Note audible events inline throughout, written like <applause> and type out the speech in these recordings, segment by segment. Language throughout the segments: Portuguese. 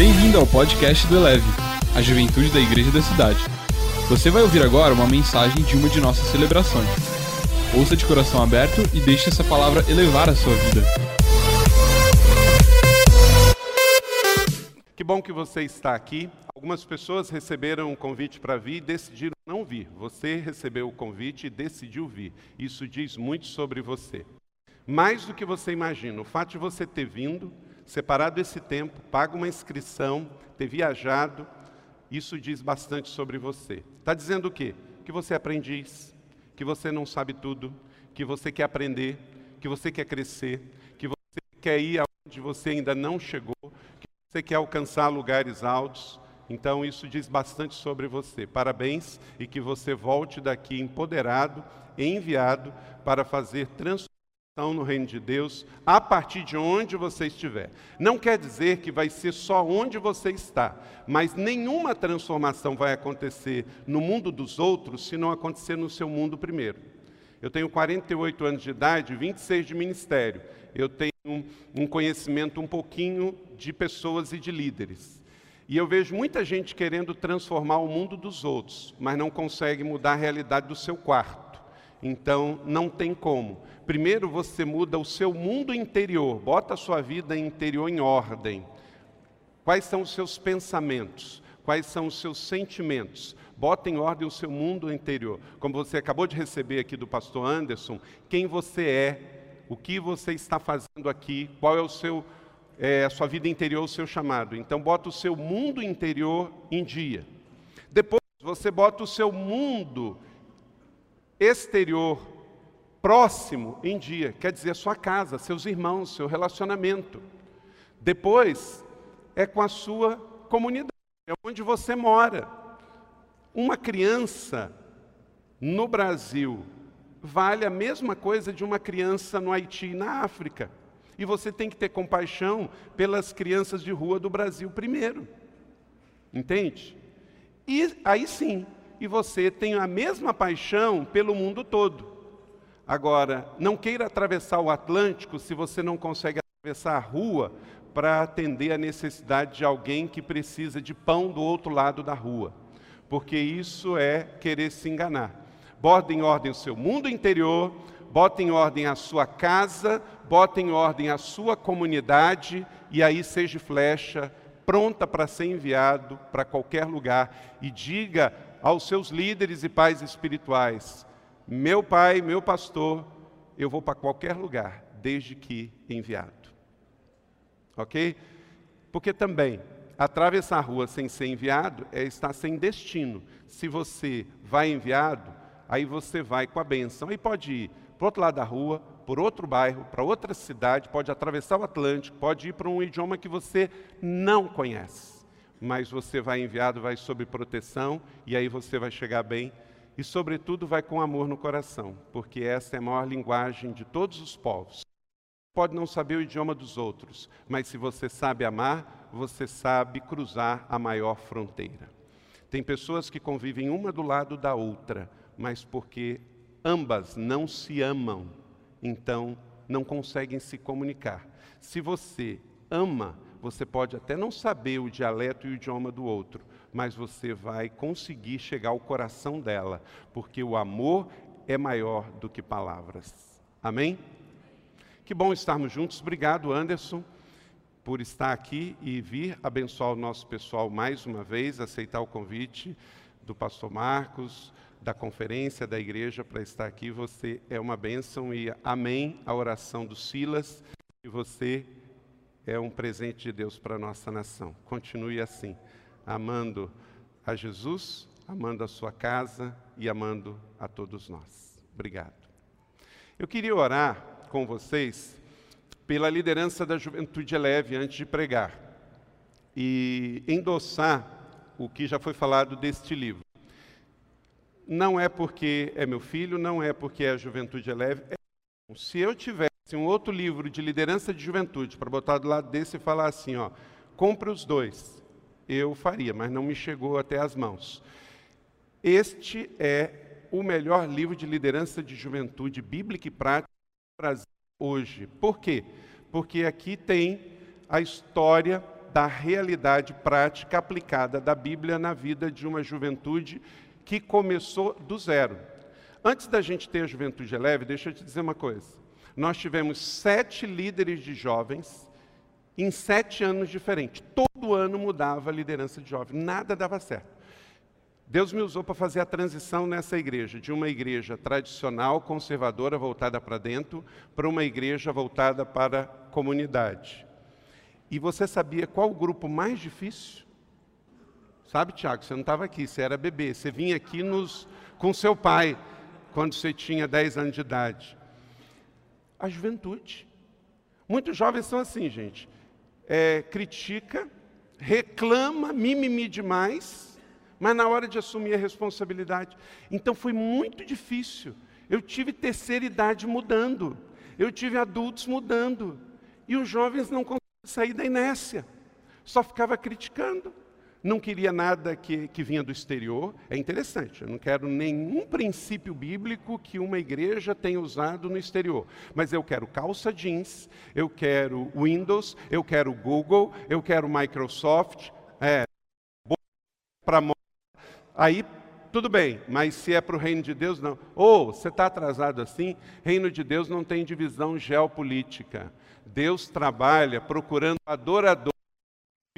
Bem-vindo ao podcast do Eleve, a juventude da igreja da cidade. Você vai ouvir agora uma mensagem de uma de nossas celebrações. Ouça de coração aberto e deixe essa palavra elevar a sua vida. Que bom que você está aqui. Algumas pessoas receberam um convite para vir e decidiram não vir. Você recebeu o convite e decidiu vir. Isso diz muito sobre você. Mais do que você imagina. O fato de você ter vindo, separado esse tempo, pago uma inscrição, ter viajado, isso diz bastante sobre você. Está dizendo o quê? Que você é aprendiz, que você não sabe tudo, que você quer aprender, que você quer crescer, que você quer ir aonde você ainda não chegou, que você quer alcançar lugares altos. Então, isso diz bastante sobre você. Parabéns e que você volte daqui empoderado, enviado para fazer transformação no reino de Deus a partir de onde você estiver. Não quer dizer que vai ser só onde você está, mas nenhuma transformação vai acontecer no mundo dos outros se não acontecer no seu mundo primeiro. Eu tenho 48 anos de idade, 26 de ministério. Eu tenho um conhecimento um pouquinho de pessoas e de líderes. E eu vejo muita gente querendo transformar o mundo dos outros, mas não consegue mudar a realidade do seu quarto. Então, não tem como. Primeiro você muda o seu mundo interior, bota a sua vida interior em ordem. Quais são os seus pensamentos? Quais são os seus sentimentos? Bota em ordem o seu mundo interior. Como você acabou de receber aqui do pastor Anderson, quem você é, o que você está fazendo aqui, qual é o seu é, a sua vida interior, o seu chamado. Então bota o seu mundo interior em dia. Depois você bota o seu mundo exterior próximo em dia, quer dizer a sua casa, seus irmãos, seu relacionamento. Depois é com a sua comunidade, é onde você mora. Uma criança no Brasil vale a mesma coisa de uma criança no Haiti e na África. E você tem que ter compaixão pelas crianças de rua do Brasil primeiro. Entende? E aí sim, e você tem a mesma paixão pelo mundo todo. Agora, não queira atravessar o Atlântico se você não consegue atravessar a rua para atender a necessidade de alguém que precisa de pão do outro lado da rua, porque isso é querer se enganar. Bota em ordem o seu mundo interior, bota em ordem a sua casa, bota em ordem a sua comunidade e aí seja flecha pronta para ser enviado para qualquer lugar e diga aos seus líderes e pais espirituais: meu pai, meu pastor, eu vou para qualquer lugar, desde que enviado. Ok? Porque também, atravessar a rua sem ser enviado é estar sem destino. Se você vai enviado, aí você vai com a benção. Aí pode ir para o outro lado da rua, por outro bairro, para outra cidade, pode atravessar o Atlântico, pode ir para um idioma que você não conhece. Mas você vai enviado, vai sob proteção, e aí você vai chegar bem e, sobretudo, vai com amor no coração, porque essa é a maior linguagem de todos os povos. Pode não saber o idioma dos outros, mas se você sabe amar, você sabe cruzar a maior fronteira. Tem pessoas que convivem uma do lado da outra, mas porque ambas não se amam, então não conseguem se comunicar. Se você ama, você pode até não saber o dialeto e o idioma do outro, mas você vai conseguir chegar ao coração dela, porque o amor é maior do que palavras. Amém? Que bom estarmos juntos. Obrigado, Anderson, por estar aqui e vir abençoar o nosso pessoal mais uma vez, aceitar o convite do pastor Marcos, da conferência da igreja para estar aqui. Você é uma bênção e amém a oração do Silas. E você é um presente de Deus para a nossa nação. Continue assim, amando a Jesus, amando a sua casa e amando a todos nós. Obrigado. Eu queria orar com vocês pela liderança da juventude leve antes de pregar e endossar o que já foi falado deste livro. Não é porque é meu filho, não é porque a juventude é leve. É... Se eu tivesse um outro livro de liderança de juventude para botar do lado desse e falar assim, ó, compre os dois, eu faria, mas não me chegou até as mãos. Este é o melhor livro de liderança de juventude bíblica e prática do Brasil hoje. Por quê? Porque aqui tem a história da realidade prática aplicada da Bíblia na vida de uma juventude que começou do zero. Antes da gente ter a juventude leve, deixa eu te dizer uma coisa. Nós tivemos sete líderes de jovens em sete anos diferentes. Todo ano mudava a liderança de jovem, nada dava certo. Deus me usou para fazer a transição nessa igreja, de uma igreja tradicional, conservadora, voltada para dentro, para uma igreja voltada para a comunidade. E você sabia qual o grupo mais difícil? Sabe, Tiago, você não estava aqui, você era bebê. Você vinha aqui nos, com seu pai, quando você tinha 10 anos de idade. A juventude. Muitos jovens são assim, gente. É, critica, reclama, mimimi demais, mas na hora de assumir a responsabilidade. Então foi muito difícil. Eu tive terceira idade mudando, eu tive adultos mudando, e os jovens não conseguiam sair da inércia, só ficava criticando. Não queria nada que, que vinha do exterior. É interessante, eu não quero nenhum princípio bíblico que uma igreja tenha usado no exterior. Mas eu quero calça jeans, eu quero Windows, eu quero Google, eu quero Microsoft, é, para Aí, tudo bem, mas se é para o reino de Deus, não. Ou, oh, você está atrasado assim? Reino de Deus não tem divisão geopolítica. Deus trabalha procurando adoradores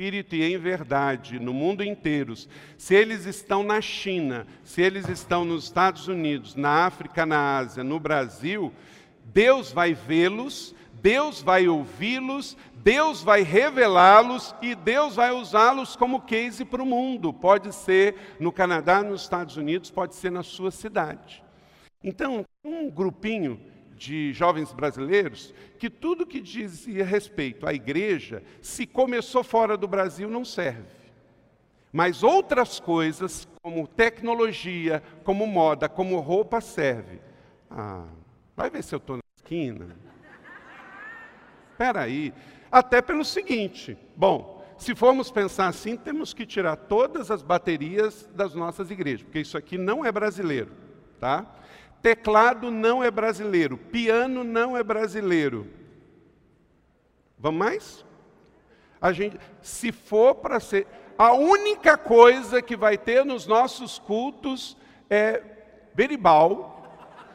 espírito e em verdade no mundo inteiro, se eles estão na China, se eles estão nos Estados Unidos, na África, na Ásia, no Brasil, Deus vai vê-los, Deus vai ouvi-los, Deus vai revelá-los e Deus vai usá-los como case para o mundo. Pode ser no Canadá, nos Estados Unidos, pode ser na sua cidade. Então, um grupinho de jovens brasileiros que tudo que dizia respeito à igreja, se começou fora do Brasil, não serve. Mas outras coisas, como tecnologia, como moda, como roupa, serve. Ah, vai ver se eu estou na esquina. Espera aí. Até pelo seguinte: bom, se formos pensar assim, temos que tirar todas as baterias das nossas igrejas, porque isso aqui não é brasileiro, tá? Teclado não é brasileiro, piano não é brasileiro. Vamos mais? A gente, se for para ser, a única coisa que vai ter nos nossos cultos é beribal,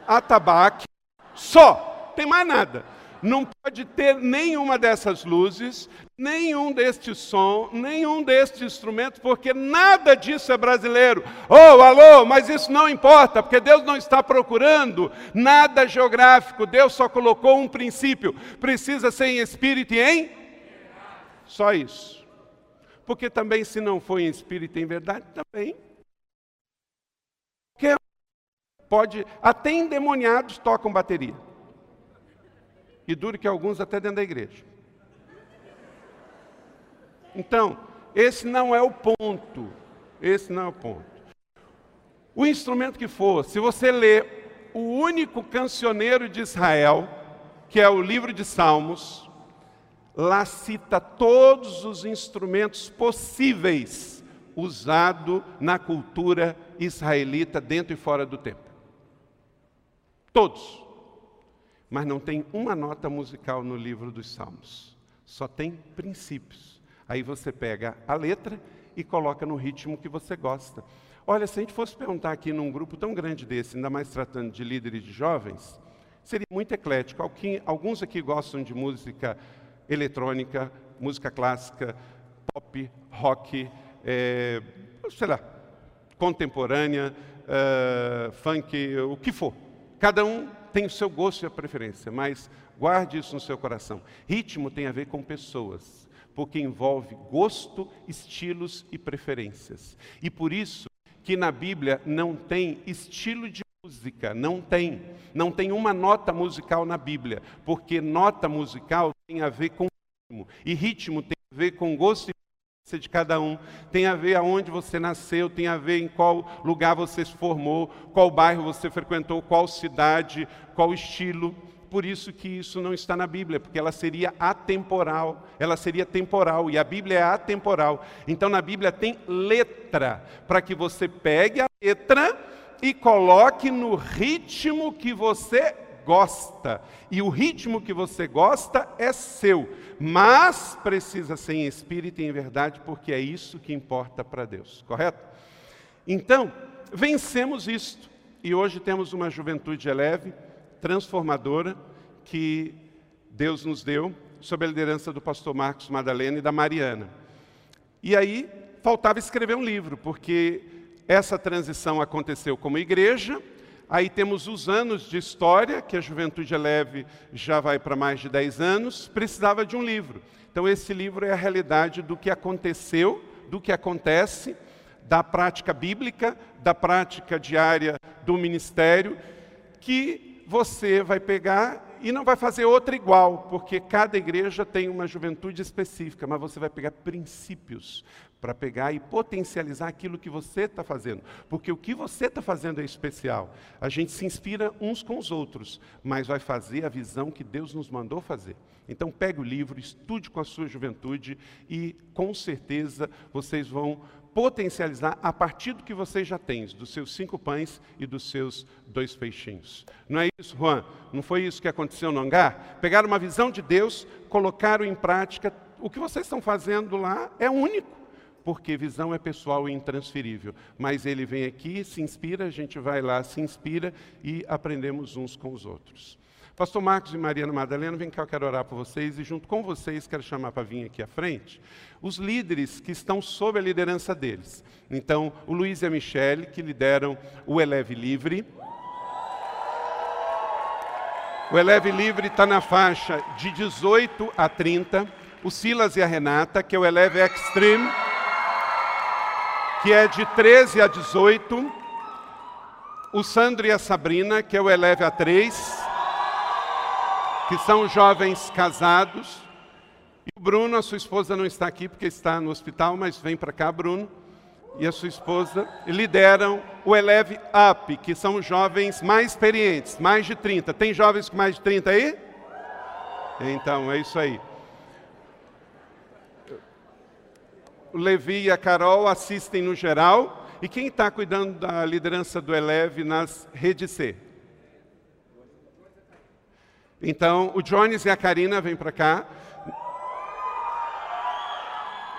atabaque, só, tem mais nada não pode ter nenhuma dessas luzes, nenhum deste som, nenhum deste instrumento, porque nada disso é brasileiro. Oh, alô, mas isso não importa, porque Deus não está procurando nada geográfico, Deus só colocou um princípio: precisa ser em espírito e em. Só isso. Porque também, se não for em espírito e em verdade, também. Porque pode, até endemoniados tocam bateria e dure que alguns até dentro da igreja. Então, esse não é o ponto. Esse não é o ponto. O instrumento que for, se você ler o único cancioneiro de Israel, que é o livro de Salmos, lá cita todos os instrumentos possíveis usados na cultura israelita dentro e fora do templo. Todos mas não tem uma nota musical no livro dos Salmos. Só tem princípios. Aí você pega a letra e coloca no ritmo que você gosta. Olha, se a gente fosse perguntar aqui num grupo tão grande desse, ainda mais tratando de líderes de jovens, seria muito eclético. Alguns aqui gostam de música eletrônica, música clássica, pop, rock, é, sei lá, contemporânea, uh, funk, o que for. Cada um tem o seu gosto e a preferência, mas guarde isso no seu coração. Ritmo tem a ver com pessoas, porque envolve gosto, estilos e preferências. E por isso que na Bíblia não tem estilo de música, não tem. Não tem uma nota musical na Bíblia, porque nota musical tem a ver com ritmo, e ritmo tem a ver com gosto e de cada um, tem a ver aonde você nasceu, tem a ver em qual lugar você se formou, qual bairro você frequentou, qual cidade, qual estilo. Por isso que isso não está na Bíblia, porque ela seria atemporal, ela seria temporal, e a Bíblia é atemporal. Então na Bíblia tem letra, para que você pegue a letra e coloque no ritmo que você gosta. E o ritmo que você gosta é seu, mas precisa ser em espírito e em verdade, porque é isso que importa para Deus, correto? Então, vencemos isto. E hoje temos uma juventude leve, transformadora, que Deus nos deu, sob a liderança do pastor Marcos Madalena e da Mariana. E aí, faltava escrever um livro, porque essa transição aconteceu como igreja, aí temos os anos de história, que a Juventude Leve já vai para mais de 10 anos, precisava de um livro. Então, esse livro é a realidade do que aconteceu, do que acontece, da prática bíblica, da prática diária do ministério, que você vai pegar e não vai fazer outra igual, porque cada igreja tem uma juventude específica, mas você vai pegar princípios para pegar e potencializar aquilo que você está fazendo, porque o que você está fazendo é especial. A gente se inspira uns com os outros, mas vai fazer a visão que Deus nos mandou fazer. Então pegue o livro, estude com a sua juventude e com certeza vocês vão potencializar a partir do que vocês já têm, dos seus cinco pães e dos seus dois peixinhos. Não é isso, Juan? Não foi isso que aconteceu no hangar? Pegaram uma visão de Deus, colocaram em prática. O que vocês estão fazendo lá é único porque visão é pessoal e intransferível. Mas ele vem aqui, se inspira, a gente vai lá, se inspira e aprendemos uns com os outros. Pastor Marcos e Mariana Madalena, vem cá, eu quero orar por vocês e junto com vocês quero chamar para vir aqui à frente os líderes que estão sob a liderança deles. Então, o Luiz e a Michele, que lideram o Eleve Livre. O Eleve Livre está na faixa de 18 a 30. O Silas e a Renata, que é o Eleve Extreme, que é de 13 a 18. O Sandro e a Sabrina, que é o Eleve a 3 que são jovens casados. E o Bruno, a sua esposa não está aqui porque está no hospital, mas vem para cá, Bruno. E a sua esposa lideram o Eleve Up, que são jovens mais experientes, mais de 30. Tem jovens com mais de 30 aí? Então, é isso aí. O Levi e a Carol assistem no geral. E quem está cuidando da liderança do Eleve nas redes C? Então, o Jones e a Karina vêm para cá.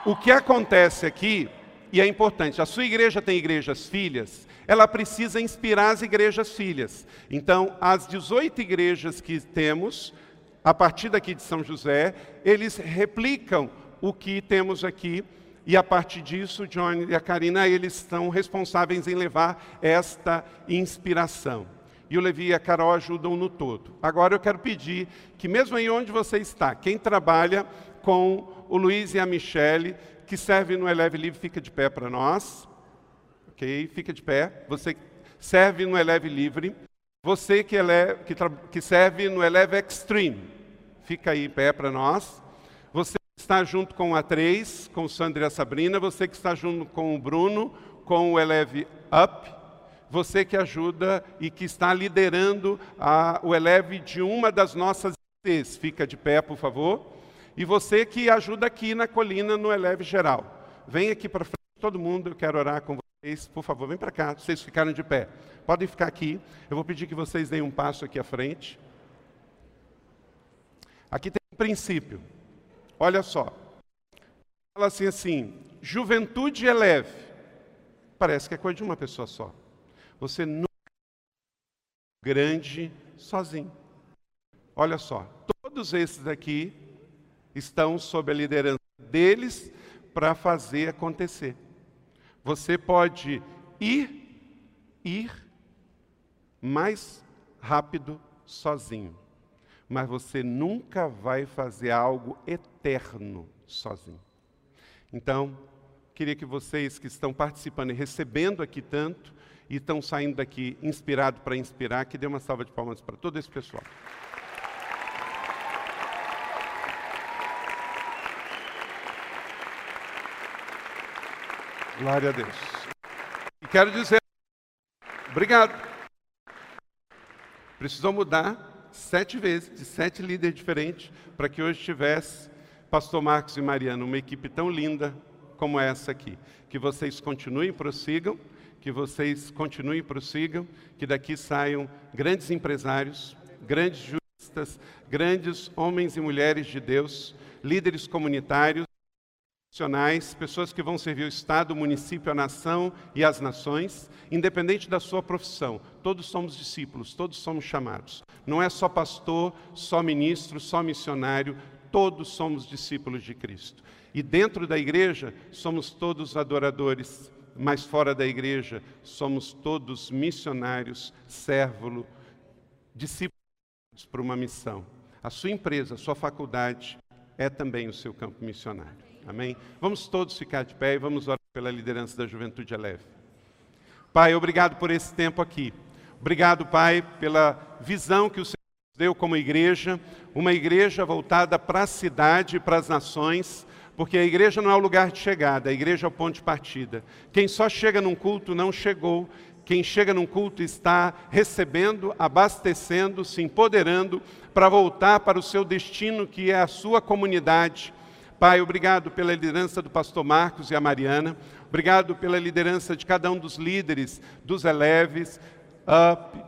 O que acontece aqui, e é importante, a sua igreja tem igrejas filhas, ela precisa inspirar as igrejas filhas. Então, as 18 igrejas que temos, a partir daqui de São José, eles replicam o que temos aqui, e a partir disso, John e a Karina, eles estão responsáveis em levar esta inspiração e o Levi e a Carol ajudam no todo. Agora eu quero pedir que, mesmo aí onde você está, quem trabalha com o Luiz e a Michele, que serve no Eleve Livre, fica de pé para nós. Ok? Fica de pé. Você serve no Eleve Livre. Você que, eleve, que, que serve no Eleve Extreme, fica aí em pé para nós. Está junto com a 3, com o e a Sabrina. Você que está junto com o Bruno, com o Eleve Up você que ajuda e que está liderando a, o Eleve de uma das nossas ICs. Fica de pé, por favor. E você que ajuda aqui na colina no Eleve geral. Vem aqui para frente, todo mundo, eu quero orar com vocês. Por favor, vem para cá, vocês ficaram de pé. Podem ficar aqui. Eu vou pedir que vocês deem um passo aqui à frente. Aqui tem um princípio. Olha só. Fala assim assim, juventude é leve. Parece que é coisa de uma pessoa só. Você nunca é grande sozinho. Olha só, todos esses aqui estão sob a liderança deles para fazer acontecer. Você pode ir, ir mais rápido sozinho, mas você nunca vai fazer algo eterno sozinho. Então, queria que vocês que estão participando e recebendo aqui tanto, e estão saindo daqui inspirado para inspirar, que dê uma salva de palmas para todo esse pessoal. Glória a Deus. E quero dizer, obrigado. Precisou mudar sete vezes, de sete líderes diferentes, para que hoje tivesse Pastor Marcos e Mariana, uma equipe tão linda como essa aqui. Que vocês continuem, prossigam que vocês continuem e prossigam, que daqui saiam grandes empresários, grandes juristas, grandes homens e mulheres de Deus, líderes comunitários, profissionais, pessoas que vão servir o Estado, o município, a nação e as nações, independente da sua profissão. Todos somos discípulos, todos somos chamados. Não é só pastor, só ministro, só missionário, todos somos discípulos de Cristo. E dentro da igreja, somos todos adoradores, mas fora da igreja, somos todos missionários, servo, discípulos para uma missão. A sua empresa, a sua faculdade é também o seu campo missionário. Amém? Vamos todos ficar de pé e vamos orar pela liderança da Juventude Eleve. Pai, obrigado por esse tempo aqui. Obrigado, Pai, pela visão que o Senhor nos deu como igreja, uma igreja voltada para a cidade para as nações, porque a igreja não é o lugar de chegada, a igreja é o ponto de partida. Quem só chega num culto não chegou, quem chega num culto está recebendo, abastecendo, se empoderando para voltar para o seu destino, que é a sua comunidade, Pai, obrigado pela liderança do pastor Marcos e a Mariana. Obrigado pela liderança de cada um dos líderes, dos Eleves, Up,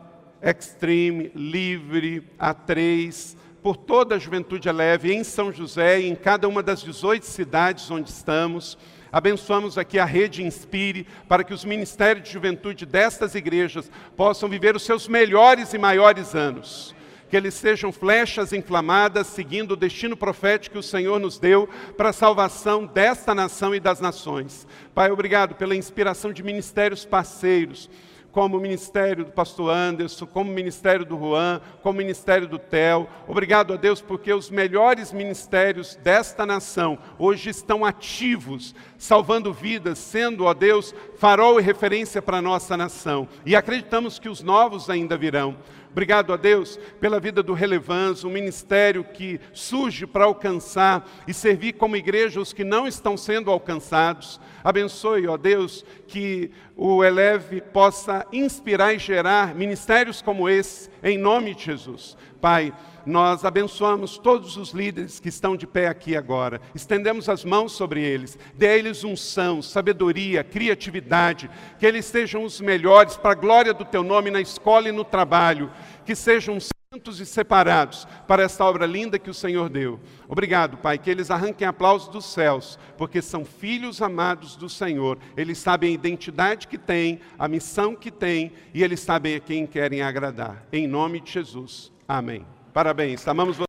Extreme, Livre, A3, por toda a juventude Eleve em São José e em cada uma das 18 cidades onde estamos. Abençoamos aqui a rede Inspire para que os ministérios de juventude destas igrejas possam viver os seus melhores e maiores anos que eles sejam flechas inflamadas, seguindo o destino profético que o Senhor nos deu para a salvação desta nação e das nações. Pai, obrigado pela inspiração de ministérios parceiros como o ministério do pastor Anderson, como o ministério do Juan, como o ministério do Tel. Obrigado a Deus porque os melhores ministérios desta nação hoje estão ativos, salvando vidas, sendo, ó Deus, farol e referência para a nossa nação. E acreditamos que os novos ainda virão. Obrigado a Deus pela vida do Relevância, um ministério que surge para alcançar e servir como igreja os que não estão sendo alcançados. Abençoe, ó Deus, que o Eleve possa inspirar e gerar ministérios como esse, em nome de Jesus. Pai, nós abençoamos todos os líderes que estão de pé aqui agora, estendemos as mãos sobre eles, dê a eles unção, sabedoria, criatividade, que eles sejam os melhores para a glória do teu nome na escola e no trabalho, que sejam santos e separados para esta obra linda que o Senhor deu. Obrigado, Pai, que eles arranquem aplausos dos céus, porque são filhos amados do Senhor. Eles sabem a identidade que têm, a missão que têm e eles sabem a quem querem agradar. Em nome de Jesus. Amém. Parabéns, amamos vocês.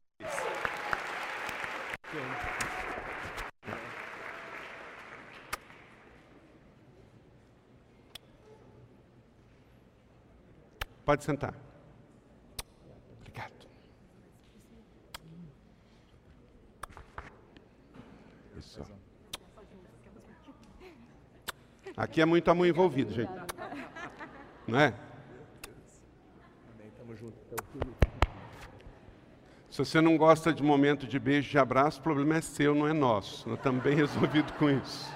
Pode sentar. Obrigado. Isso. Aqui é muito amor envolvido, gente. Não é? Tamo junto. Se você não gosta de momento de beijo de abraço, o problema é seu, não é nosso. Nós estamos bem <laughs> resolvidos com isso.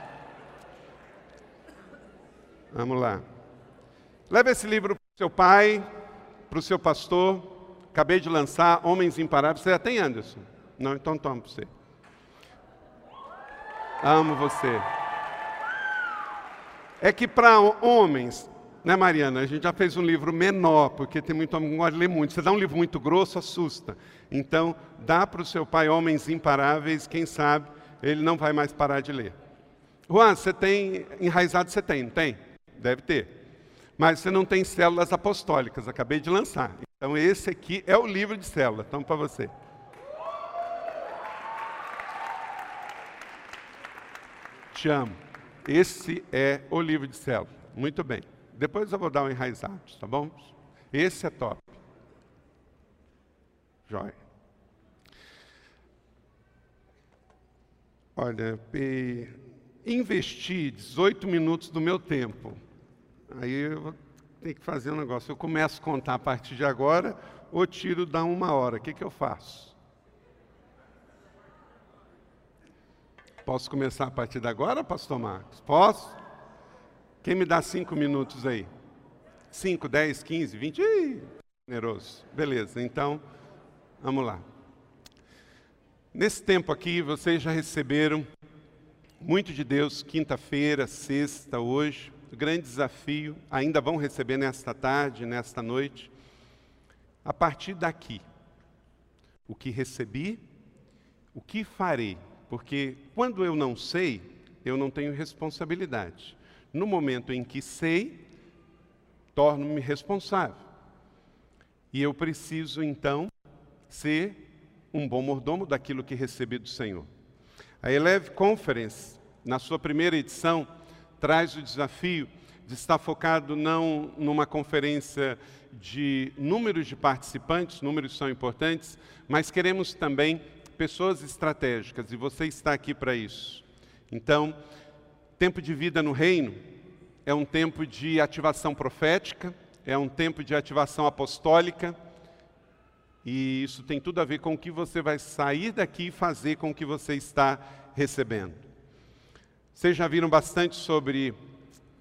Vamos lá. Leve esse livro para o seu pai, para o seu pastor. Acabei de lançar Homens Imparáveis. Você já tem, Anderson? Não, então toma para você. Amo você. É que para homens, né, Mariana? A gente já fez um livro menor, porque tem muito homem que gosta de ler muito. Você dá um livro muito grosso, assusta. Então, dá para o seu pai Homens Imparáveis, quem sabe ele não vai mais parar de ler. Juan, você tem, enraizado você tem, não tem? Deve ter. Mas você não tem células apostólicas, acabei de lançar. Então, esse aqui é o livro de célula. Então, para você. Te amo. Esse é o livro de célula. Muito bem. Depois eu vou dar um enraizado, tá bom? Esse é top. Jóia. Olha, investir 18 minutos do meu tempo. Aí eu vou ter que fazer um negócio. Eu começo a contar a partir de agora ou tiro da uma hora. O que, que eu faço? Posso começar a partir de agora, pastor Marcos? Posso? Quem me dá cinco minutos aí? Cinco, dez, quinze, vinte? Ih, generoso. Beleza, então, vamos lá. Nesse tempo aqui, vocês já receberam muito de Deus, quinta-feira, sexta, hoje. Grande desafio, ainda vão receber nesta tarde, nesta noite, a partir daqui. O que recebi, o que farei. Porque quando eu não sei, eu não tenho responsabilidade. No momento em que sei, torno-me responsável. E eu preciso, então, ser um bom mordomo daquilo que recebi do Senhor. A Eleve Conference, na sua primeira edição, traz o desafio de estar focado não numa conferência de números de participantes, números são importantes, mas queremos também pessoas estratégicas e você está aqui para isso. Então, tempo de vida no reino é um tempo de ativação profética, é um tempo de ativação apostólica, e isso tem tudo a ver com o que você vai sair daqui e fazer com o que você está recebendo. Vocês já viram bastante sobre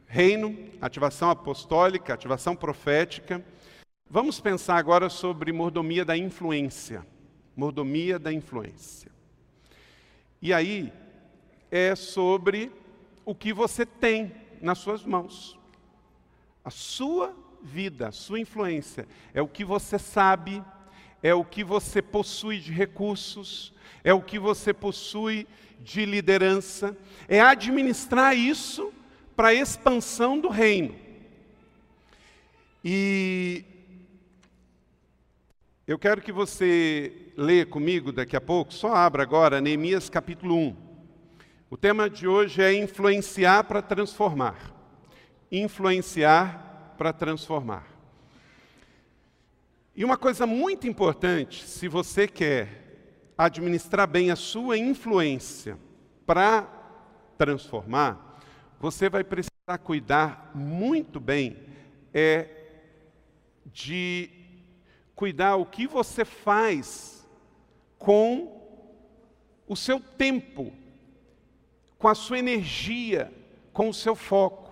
reino, ativação apostólica, ativação profética. Vamos pensar agora sobre mordomia da influência. Mordomia da influência. E aí é sobre o que você tem nas suas mãos. A sua vida, a sua influência é o que você sabe, é o que você possui de recursos, é o que você possui de liderança, é administrar isso para a expansão do reino. E eu quero que você leia comigo daqui a pouco, só abra agora Neemias capítulo 1. O tema de hoje é influenciar para transformar. Influenciar para transformar. E uma coisa muito importante, se você quer administrar bem a sua influência para transformar, você vai precisar cuidar muito bem é de cuidar o que você faz com o seu tempo, com a sua energia, com o seu foco.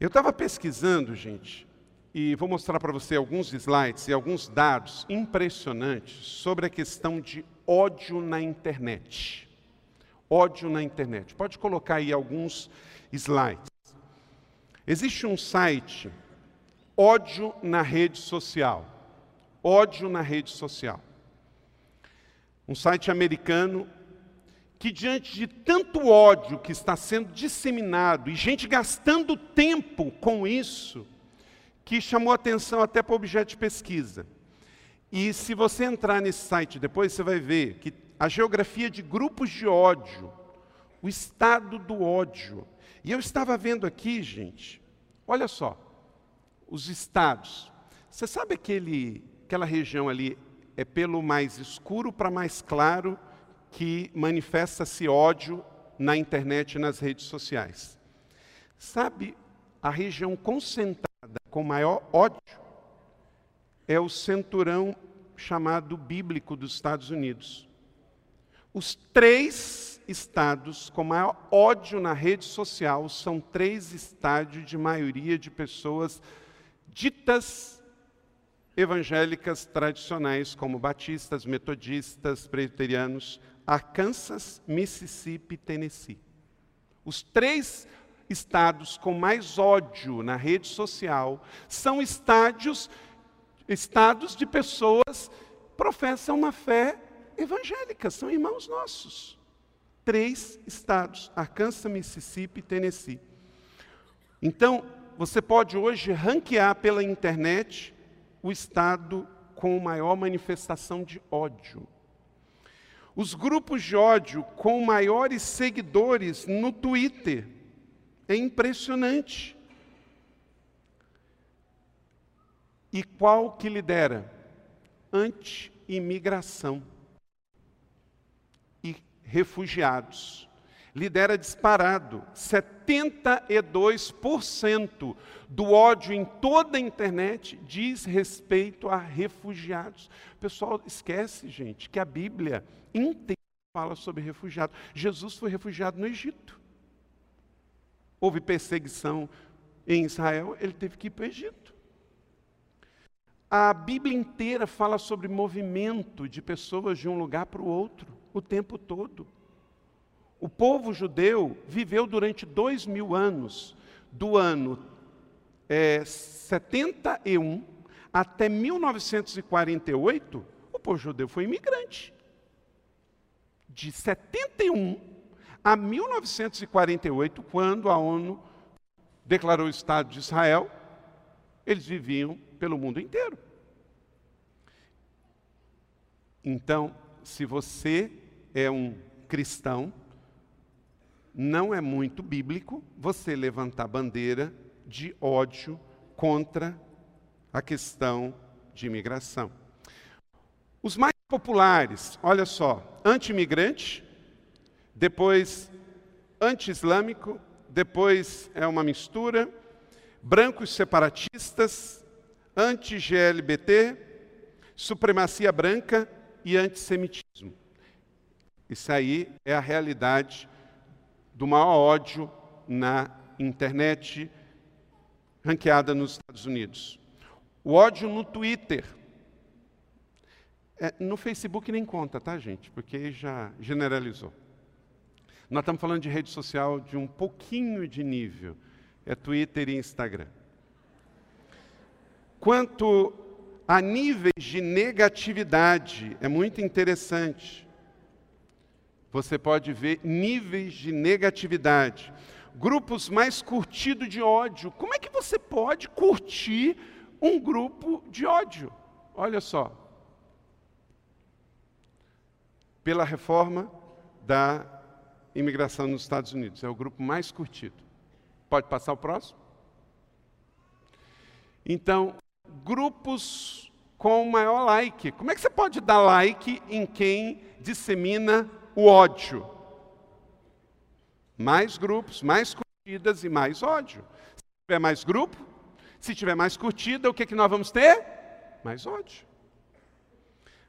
Eu estava pesquisando, gente, e vou mostrar para você alguns slides e alguns dados impressionantes sobre a questão de ódio na internet. Ódio na internet. Pode colocar aí alguns slides. Existe um site, ódio na rede social. Ódio na rede social. Um site americano que, diante de tanto ódio que está sendo disseminado e gente gastando tempo com isso, que chamou atenção até para o objeto de pesquisa. E se você entrar nesse site depois, você vai ver que a geografia de grupos de ódio, o estado do ódio. E eu estava vendo aqui, gente, olha só, os estados. Você sabe aquele, aquela região ali, é pelo mais escuro para mais claro que manifesta-se ódio na internet e nas redes sociais. Sabe a região concentrada com maior ódio é o centurão chamado bíblico dos Estados Unidos. Os três estados com maior ódio na rede social são três estádios de maioria de pessoas ditas evangélicas tradicionais, como batistas, metodistas, presbiterianos, Arkansas, Mississippi Tennessee. Os três estados com mais ódio na rede social são estádios, estados de pessoas que professam uma fé evangélica, são irmãos nossos. Três estados: Arkansas, Mississippi Tennessee. Então, você pode hoje ranquear pela internet o estado com maior manifestação de ódio. Os grupos de ódio com maiores seguidores no Twitter é impressionante. E qual que lidera? Anti-imigração e refugiados. Lidera disparado. 72% do ódio em toda a internet diz respeito a refugiados. O pessoal esquece, gente, que a Bíblia inteira fala sobre refugiados. Jesus foi refugiado no Egito houve perseguição em Israel, ele teve que ir para o Egito. A Bíblia inteira fala sobre movimento de pessoas de um lugar para o outro, o tempo todo. O povo judeu viveu durante dois mil anos, do ano é, 71 até 1948, o povo judeu foi imigrante. De 71 a 1948, quando a ONU declarou o Estado de Israel, eles viviam pelo mundo inteiro. Então, se você é um cristão, não é muito bíblico você levantar bandeira de ódio contra a questão de imigração. Os mais populares, olha só, anti-imigrante, depois anti-islâmico, depois é uma mistura, brancos separatistas, anti-GLBT, supremacia branca e antissemitismo. Isso aí é a realidade do maior ódio na internet, ranqueada nos Estados Unidos. O ódio no Twitter. É, no Facebook nem conta, tá, gente? Porque já generalizou. Nós estamos falando de rede social de um pouquinho de nível. É Twitter e Instagram. Quanto a níveis de negatividade, é muito interessante. Você pode ver níveis de negatividade. Grupos mais curtidos de ódio. Como é que você pode curtir um grupo de ódio? Olha só. Pela reforma da imigração nos Estados Unidos. É o grupo mais curtido. Pode passar o próximo? Então, grupos com maior like. Como é que você pode dar like em quem dissemina o ódio? Mais grupos, mais curtidas e mais ódio. Se tiver mais grupo, se tiver mais curtida, o que, é que nós vamos ter? Mais ódio.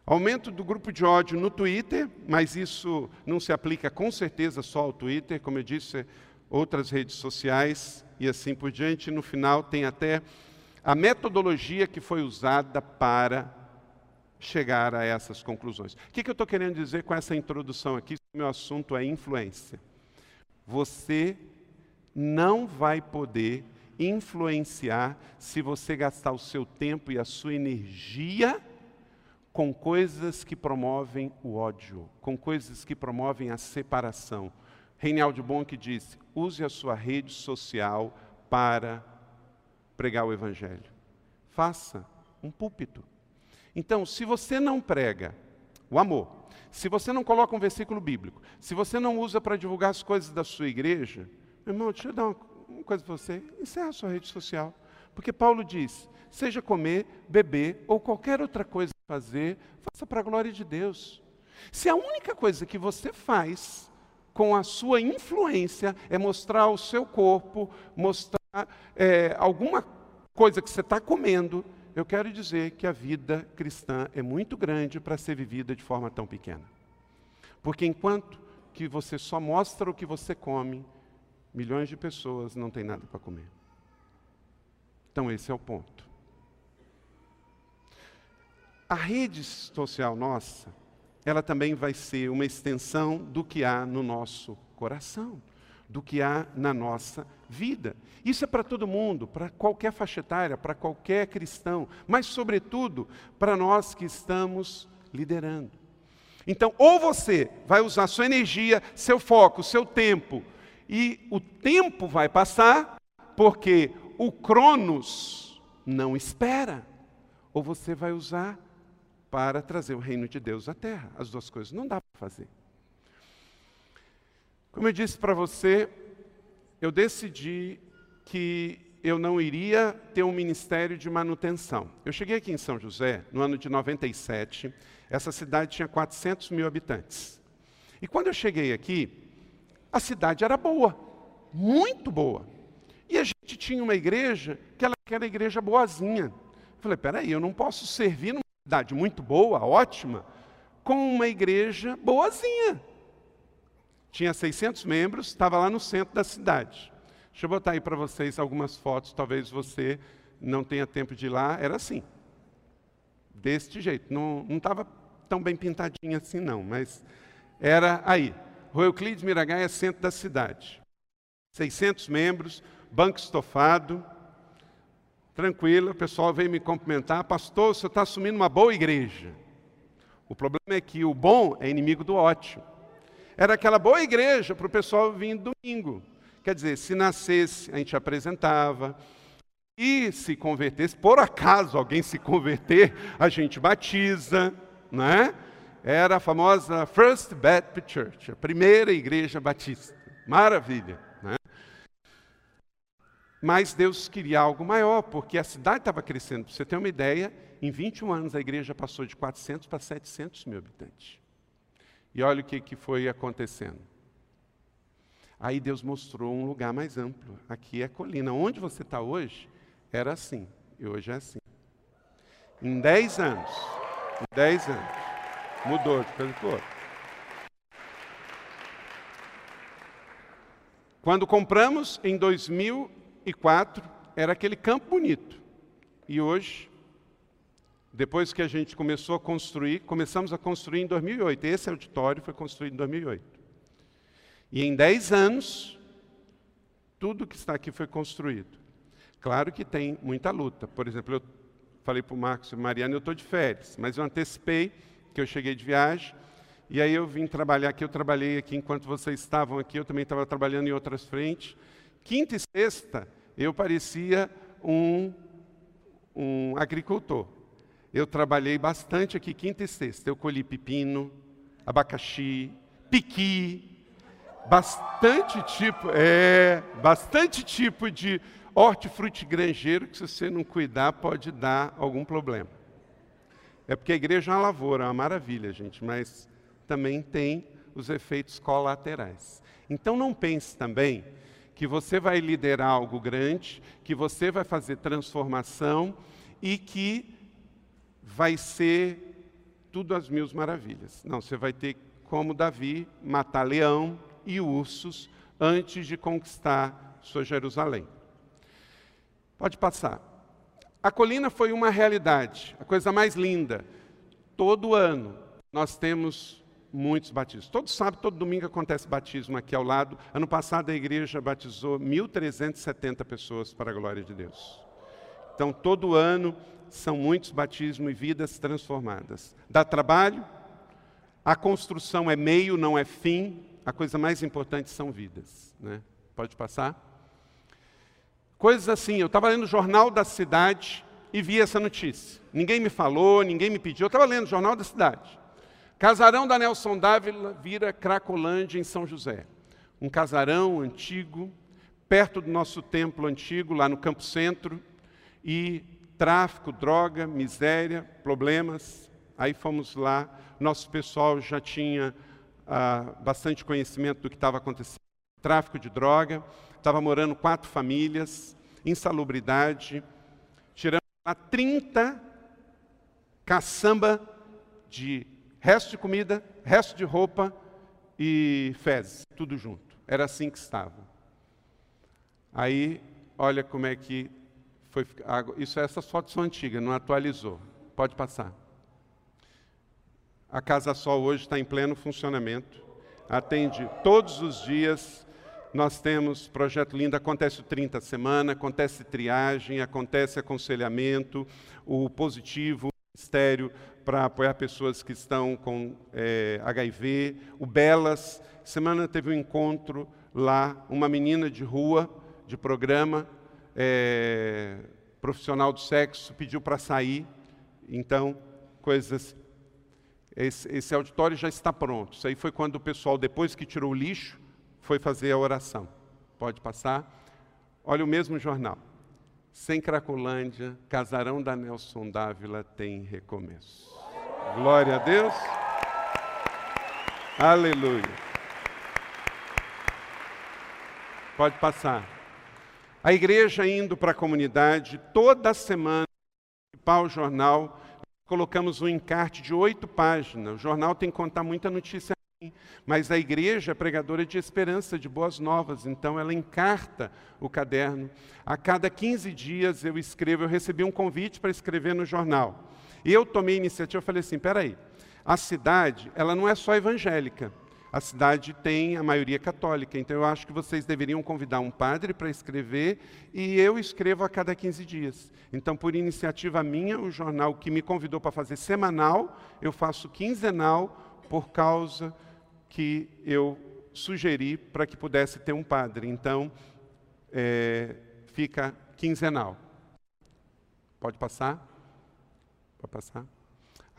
Aumento do grupo de ódio no Twitter, mas isso não se aplica com certeza só ao Twitter, como eu disse, outras redes sociais e assim por diante. No final tem até a metodologia que foi usada para chegar a essas conclusões. O que, que eu estou querendo dizer com essa introdução aqui? Meu assunto é influência. Você não vai poder influenciar se você gastar o seu tempo e a sua energia com coisas que promovem o ódio, com coisas que promovem a separação. Reinaldo que disse: use a sua rede social para pregar o Evangelho. Faça um púlpito. Então, se você não prega o amor, se você não coloca um versículo bíblico, se você não usa para divulgar as coisas da sua igreja, irmão, deixa eu dar uma, coisa para você: encerra a sua rede social. Porque Paulo diz: seja comer, beber ou qualquer outra coisa fazer, faça para a glória de Deus. Se a única coisa que você faz com a sua influência é mostrar o seu corpo, mostrar é, alguma coisa que você está comendo, eu quero dizer que a vida cristã é muito grande para ser vivida de forma tão pequena. Porque enquanto que você só mostra o que você come, milhões de pessoas não têm nada para comer. Então esse é o ponto. A rede social nossa, ela também vai ser uma extensão do que há no nosso coração, do que há na nossa vida. Isso é para todo mundo, para qualquer faixa etária, para qualquer cristão, mas, sobretudo, para nós que estamos liderando. Então, ou você vai usar sua energia, seu foco, seu tempo, e o tempo vai passar, porque o Cronos não espera, ou você vai usar para trazer o reino de Deus à terra. As duas coisas não dá para fazer. Como eu disse para você, eu decidi que eu não iria ter um ministério de manutenção. Eu cheguei aqui em São José no ano de 97. Essa cidade tinha 400 mil habitantes. E quando eu cheguei aqui, a cidade era boa, muito boa. E a gente tinha uma igreja que ela era igreja boazinha. Eu falei, peraí, eu não posso servir numa cidade muito boa, ótima, com uma igreja boazinha. Tinha 600 membros, estava lá no centro da cidade. Deixa eu botar aí para vocês algumas fotos, talvez você não tenha tempo de ir lá. Era assim, deste jeito. Não estava tão bem pintadinha assim, não, mas era aí. Rua Euclides Miragaia, centro da cidade. 600 membros, banco estofado, tranquila, o pessoal veio me cumprimentar, pastor, você está assumindo uma boa igreja. O problema é que o bom é inimigo do ótimo. Era aquela boa igreja para o pessoal vir domingo. Quer dizer, se nascesse, a gente apresentava. E se convertesse, por acaso alguém se converter, a gente batiza, né? Era a famosa First Baptist Church, a primeira igreja batista. Maravilha. Né? Mas Deus queria algo maior, porque a cidade estava crescendo. Para você ter uma ideia, em 21 anos a igreja passou de 400 para 700 mil habitantes. E olha o que, que foi acontecendo. Aí Deus mostrou um lugar mais amplo. Aqui é colina. Onde você está hoje, era assim. E hoje é assim. Em 10 anos. Em 10 anos. Mudou de coisa Quando compramos, em 2004, era aquele campo bonito. E hoje, depois que a gente começou a construir, começamos a construir em 2008. Esse auditório foi construído em 2008. E em 10 anos, tudo que está aqui foi construído. Claro que tem muita luta. Por exemplo, eu falei para o Marcos e Mariana, eu estou de férias, mas eu antecipei que eu cheguei de viagem, e aí eu vim trabalhar aqui, eu trabalhei aqui enquanto vocês estavam aqui, eu também estava trabalhando em outras frentes. Quinta e sexta, eu parecia um, um agricultor. Eu trabalhei bastante aqui quinta e sexta. Eu colhi pepino, abacaxi, piqui, bastante tipo, é, bastante tipo de hortifruti granjeiro que se você não cuidar pode dar algum problema. É porque a igreja é uma lavoura, é uma maravilha, gente, mas também tem os efeitos colaterais. Então não pense também que você vai liderar algo grande, que você vai fazer transformação e que vai ser tudo às mil maravilhas. Não, você vai ter, como Davi, matar leão, e ursos antes de conquistar sua Jerusalém. Pode passar. A colina foi uma realidade, a coisa mais linda. Todo ano nós temos muitos batismos. Todo sábado, todo domingo acontece batismo aqui ao lado. Ano passado a igreja batizou 1.370 pessoas para a glória de Deus. Então, todo ano são muitos batismos e vidas transformadas. Dá trabalho, a construção é meio, não é fim, a coisa mais importante são vidas. Né? Pode passar? Coisas assim, eu estava lendo o jornal da cidade e vi essa notícia. Ninguém me falou, ninguém me pediu, eu estava lendo o jornal da cidade. Casarão da Nelson Dávila vira Cracolândia em São José. Um casarão antigo, perto do nosso templo antigo, lá no Campo Centro, e tráfico, droga, miséria, problemas. Aí fomos lá, nosso pessoal já tinha ah, bastante conhecimento do que estava acontecendo. Tráfico de droga, estava morando quatro famílias, insalubridade, tirando lá 30 caçamba de resto de comida, resto de roupa e fezes, tudo junto. Era assim que estava. Aí, olha como é que foi. Isso, essas fotos são antigas, não atualizou. Pode passar. A Casa Sol hoje está em pleno funcionamento, atende todos os dias. Nós temos projeto lindo, acontece o 30 semana, acontece triagem, acontece aconselhamento, o positivo, o ministério para apoiar pessoas que estão com é, HIV, o Belas. Semana teve um encontro lá, uma menina de rua, de programa, é, profissional do sexo, pediu para sair. Então, coisas esse, esse auditório já está pronto. Isso aí foi quando o pessoal, depois que tirou o lixo, foi fazer a oração. Pode passar. Olha o mesmo jornal. Sem Cracolândia, Casarão da Nelson Dávila tem recomeço. Glória a Deus. Aleluia. Pode passar. A igreja indo para a comunidade, toda semana, o jornal colocamos um encarte de oito páginas. O jornal tem que contar muita notícia mas a igreja é pregadora de esperança, de boas novas, então ela encarta o caderno. A cada 15 dias eu escrevo, eu recebi um convite para escrever no jornal. Eu tomei a iniciativa, eu falei assim, peraí, a cidade, ela não é só evangélica. A cidade tem a maioria católica, então eu acho que vocês deveriam convidar um padre para escrever e eu escrevo a cada 15 dias. Então, por iniciativa minha, o jornal que me convidou para fazer semanal, eu faço quinzenal por causa que eu sugeri para que pudesse ter um padre. Então, é, fica quinzenal. Pode passar? Pode passar?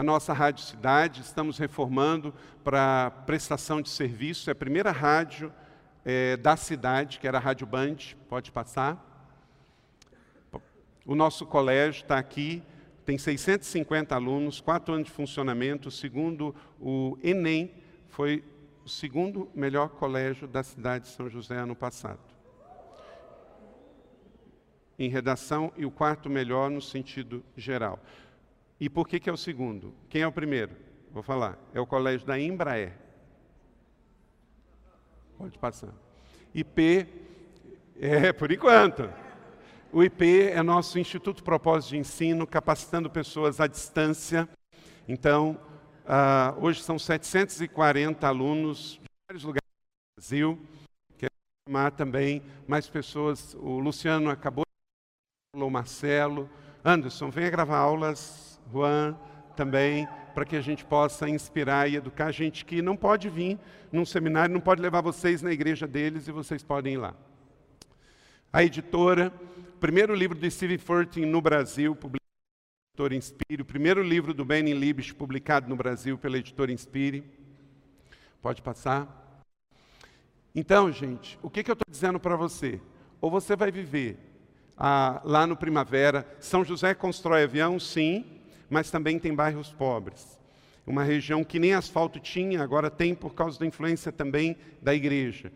A nossa Rádio Cidade, estamos reformando para prestação de serviço. É a primeira rádio é, da cidade, que era a Rádio Band. Pode passar. O nosso colégio está aqui, tem 650 alunos, quatro anos de funcionamento. Segundo o Enem, foi o segundo melhor colégio da cidade de São José ano passado. Em redação, e o quarto melhor no sentido geral. E por que, que é o segundo? Quem é o primeiro? Vou falar. É o colégio da Embraer. Pode passar. IP, é, por enquanto. O IP é nosso Instituto Propósito de Ensino, capacitando pessoas à distância. Então, uh, hoje são 740 alunos de vários lugares do Brasil. Quero chamar também mais pessoas. O Luciano acabou o Marcelo. Anderson, venha gravar aulas Juan também, para que a gente possa inspirar e educar gente que não pode vir num seminário, não pode levar vocês na igreja deles e vocês podem ir lá. A editora, primeiro livro de Steve Furtin no Brasil, publicado pela editora Inspire, o primeiro livro do Benny Libich publicado no Brasil pela editora Inspire. Pode passar. Então, gente, o que, que eu estou dizendo para você? Ou você vai viver ah, lá no Primavera, São José constrói avião, sim, mas também tem bairros pobres. Uma região que nem asfalto tinha, agora tem por causa da influência também da igreja.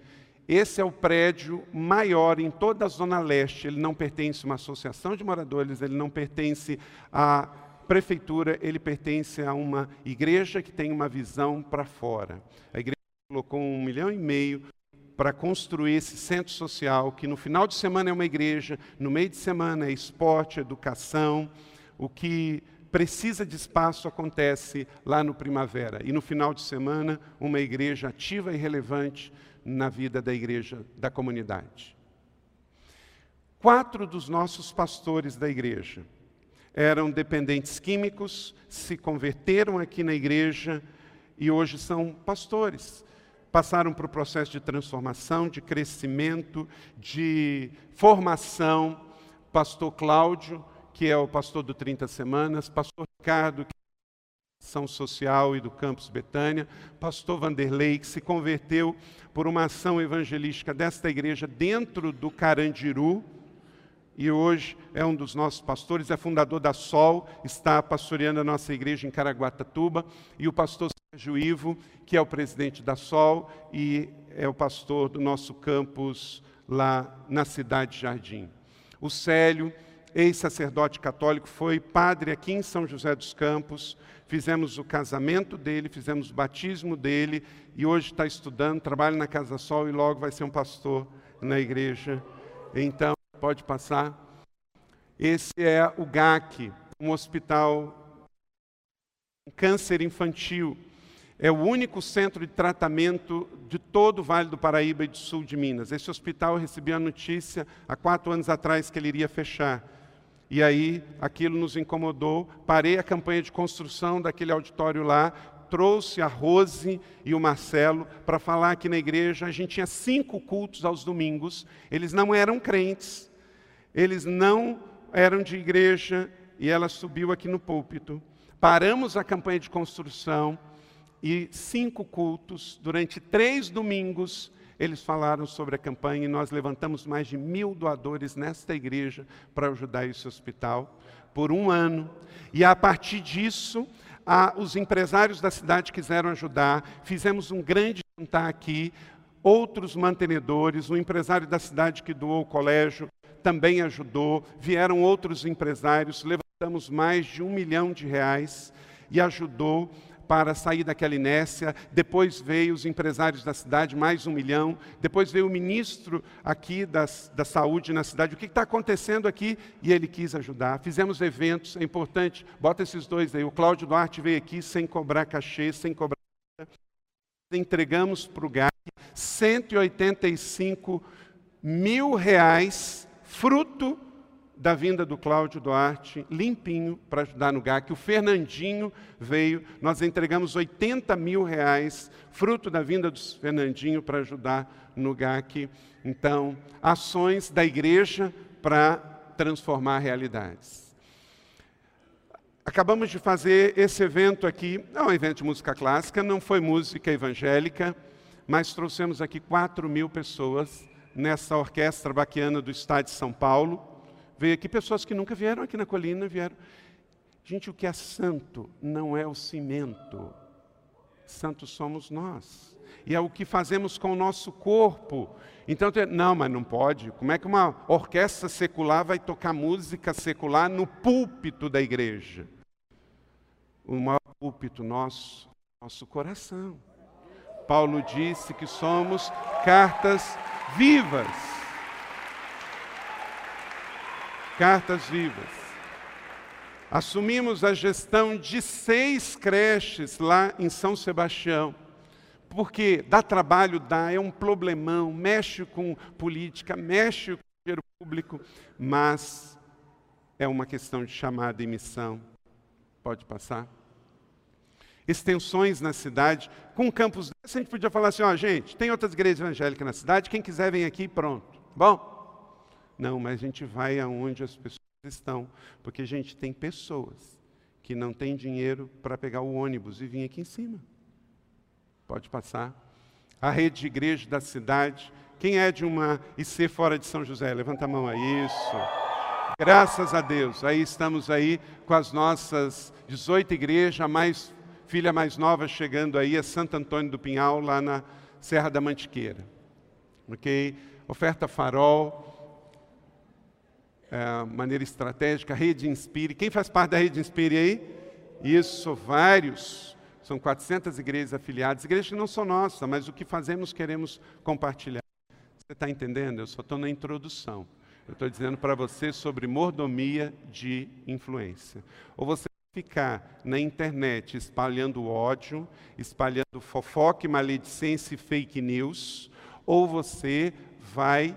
Esse é o prédio maior em toda a Zona Leste. Ele não pertence a uma associação de moradores, ele não pertence à prefeitura, ele pertence a uma igreja que tem uma visão para fora. A igreja colocou um milhão e meio para construir esse centro social, que no final de semana é uma igreja, no meio de semana é esporte, educação, o que precisa de espaço acontece lá no Primavera. E no final de semana, uma igreja ativa e relevante na vida da igreja, da comunidade. Quatro dos nossos pastores da igreja eram dependentes químicos, se converteram aqui na igreja e hoje são pastores. Passaram por o processo de transformação, de crescimento, de formação. Pastor Cláudio que é o pastor do 30 Semanas, pastor Ricardo, que é ação social e do campus Betânia, pastor Vanderlei, que se converteu por uma ação evangelística desta igreja dentro do Carandiru, e hoje é um dos nossos pastores, é fundador da Sol, está pastoreando a nossa igreja em Caraguatatuba, e o pastor Sérgio Ivo, que é o presidente da Sol e é o pastor do nosso campus lá na cidade de Jardim. O Célio, ex-sacerdote católico, foi padre aqui em São José dos Campos. Fizemos o casamento dele, fizemos o batismo dele e hoje está estudando, trabalha na Casa Sol e logo vai ser um pastor na igreja. Então, pode passar. Esse é o GAC, um hospital câncer infantil. É o único centro de tratamento de todo o Vale do Paraíba e do sul de Minas. Esse hospital recebeu a notícia há quatro anos atrás que ele iria fechar. E aí aquilo nos incomodou. Parei a campanha de construção daquele auditório lá, trouxe a Rose e o Marcelo para falar aqui na igreja. A gente tinha cinco cultos aos domingos. Eles não eram crentes, eles não eram de igreja, e ela subiu aqui no púlpito. Paramos a campanha de construção e cinco cultos durante três domingos eles falaram sobre a campanha e nós levantamos mais de mil doadores nesta igreja para ajudar esse hospital por um ano. E a partir disso, a, os empresários da cidade quiseram ajudar. Fizemos um grande jantar aqui. Outros mantenedores, o empresário da cidade que doou o colégio também ajudou. Vieram outros empresários, levantamos mais de um milhão de reais e ajudou para sair daquela inércia. Depois veio os empresários da cidade, mais um milhão. Depois veio o ministro aqui das, da saúde na cidade. O que está acontecendo aqui? E ele quis ajudar. Fizemos eventos, é importante. Bota esses dois aí. O Cláudio Duarte veio aqui sem cobrar cachê, sem cobrar. entregamos para o GAC 185 mil reais, fruto da vinda do Cláudio Duarte, limpinho, para ajudar no GAC. O Fernandinho veio, nós entregamos 80 mil reais, fruto da vinda do Fernandinho, para ajudar no GAC. Então, ações da igreja para transformar realidades. Acabamos de fazer esse evento aqui, é um evento de música clássica, não foi música evangélica, mas trouxemos aqui 4 mil pessoas nessa orquestra baquiana do Estado de São Paulo. Veio aqui pessoas que nunca vieram aqui na colina, vieram. Gente, o que é santo não é o cimento. Santos somos nós. E é o que fazemos com o nosso corpo. Então, não, mas não pode. Como é que uma orquestra secular vai tocar música secular no púlpito da igreja? O maior púlpito nosso, nosso coração. Paulo disse que somos cartas vivas cartas vivas. Assumimos a gestão de seis creches lá em São Sebastião, porque dá trabalho, dá, é um problemão, mexe com política, mexe com dinheiro público, mas é uma questão de chamada e missão. Pode passar? Extensões na cidade, com campos a gente podia falar assim: ó, gente, tem outras igrejas evangélicas na cidade, quem quiser vem aqui pronto. Bom, não, mas a gente vai aonde as pessoas estão, porque a gente tem pessoas que não têm dinheiro para pegar o ônibus e vir aqui em cima. Pode passar. A rede de igreja da cidade. Quem é de uma IC fora de São José? Levanta a mão aí. Isso. Graças a Deus. Aí estamos aí com as nossas 18 igrejas, a mais filha mais nova chegando aí é Santo Antônio do Pinhal, lá na Serra da Mantiqueira. OK? Oferta Farol, é, maneira estratégica, Rede Inspire. Quem faz parte da Rede Inspire aí? Isso, vários. São 400 igrejas afiliadas, igrejas que não são nossas, mas o que fazemos queremos compartilhar. Você está entendendo? Eu só estou na introdução. Eu estou dizendo para você sobre mordomia de influência. Ou você ficar na internet espalhando ódio, espalhando fofoca, maledicência e fake news, ou você vai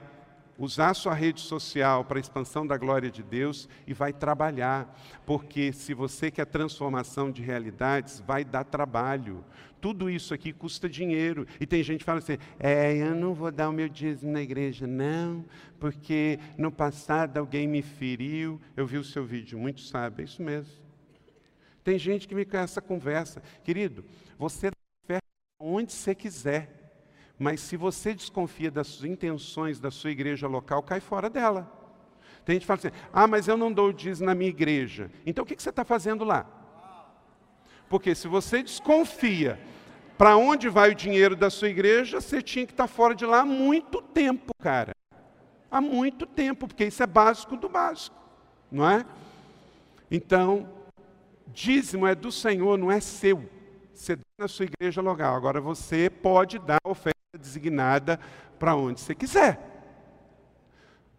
usar sua rede social para a expansão da glória de Deus e vai trabalhar, porque se você quer transformação de realidades, vai dar trabalho. Tudo isso aqui custa dinheiro. E tem gente que fala assim: é, eu não vou dar o meu dízimo na igreja, não, porque no passado alguém me feriu. Eu vi o seu vídeo, muito sabe, é isso mesmo. Tem gente que me com essa conversa. Querido, você dá onde você quiser. Mas se você desconfia das intenções da sua igreja local, cai fora dela. Tem gente que fala assim: ah, mas eu não dou o dízimo na minha igreja. Então o que, você está fazendo lá? Porque se você desconfia para onde vai o dinheiro da sua igreja, você tinha que estar tá fora de lá há muito tempo, cara. Há muito tempo, porque isso é básico do básico, não é? Então, dízimo é do Senhor, não é seu. Você dá na sua igreja local. Agora você pode dar oferta designada para onde você quiser.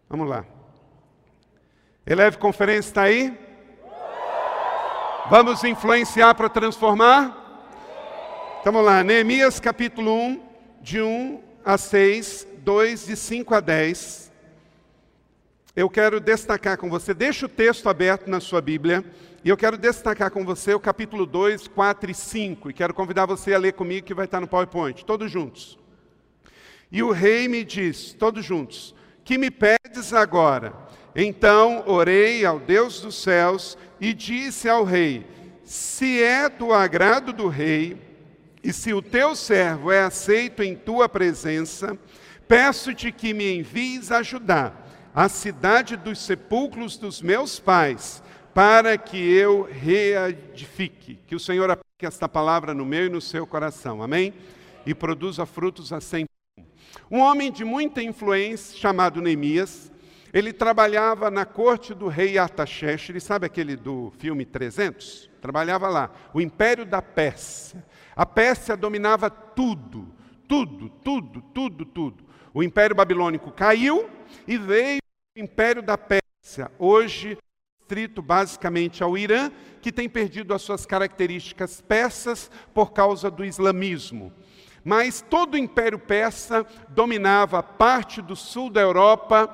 Vamos lá. Eleve Conferência está aí? Vamos influenciar para transformar? Então vamos lá, Neemias capítulo 1, de 1 a 6, 2 de 5 a 10. Eu quero destacar com você, deixa o texto aberto na sua Bíblia, e eu quero destacar com você o capítulo 2, 4 e 5, e quero convidar você a ler comigo que vai estar no PowerPoint, todos juntos. E o rei me diz, todos juntos: Que me pedes agora? Então orei ao Deus dos céus e disse ao rei: Se é do agrado do rei, e se o teu servo é aceito em tua presença, peço-te que me envies ajudar a cidade dos sepulcros dos meus pais, para que eu reedifique. Que o Senhor aplique esta palavra no meu e no seu coração, amém? E produza frutos a cem um homem de muita influência, chamado Neemias, ele trabalhava na corte do rei Artaxerxes, sabe aquele do filme 300? Trabalhava lá, o império da Pérsia. A Pérsia dominava tudo, tudo, tudo, tudo, tudo. O império babilônico caiu e veio o império da Pérsia, hoje restrito basicamente ao Irã, que tem perdido as suas características persas por causa do islamismo. Mas todo o Império Persa dominava parte do sul da Europa,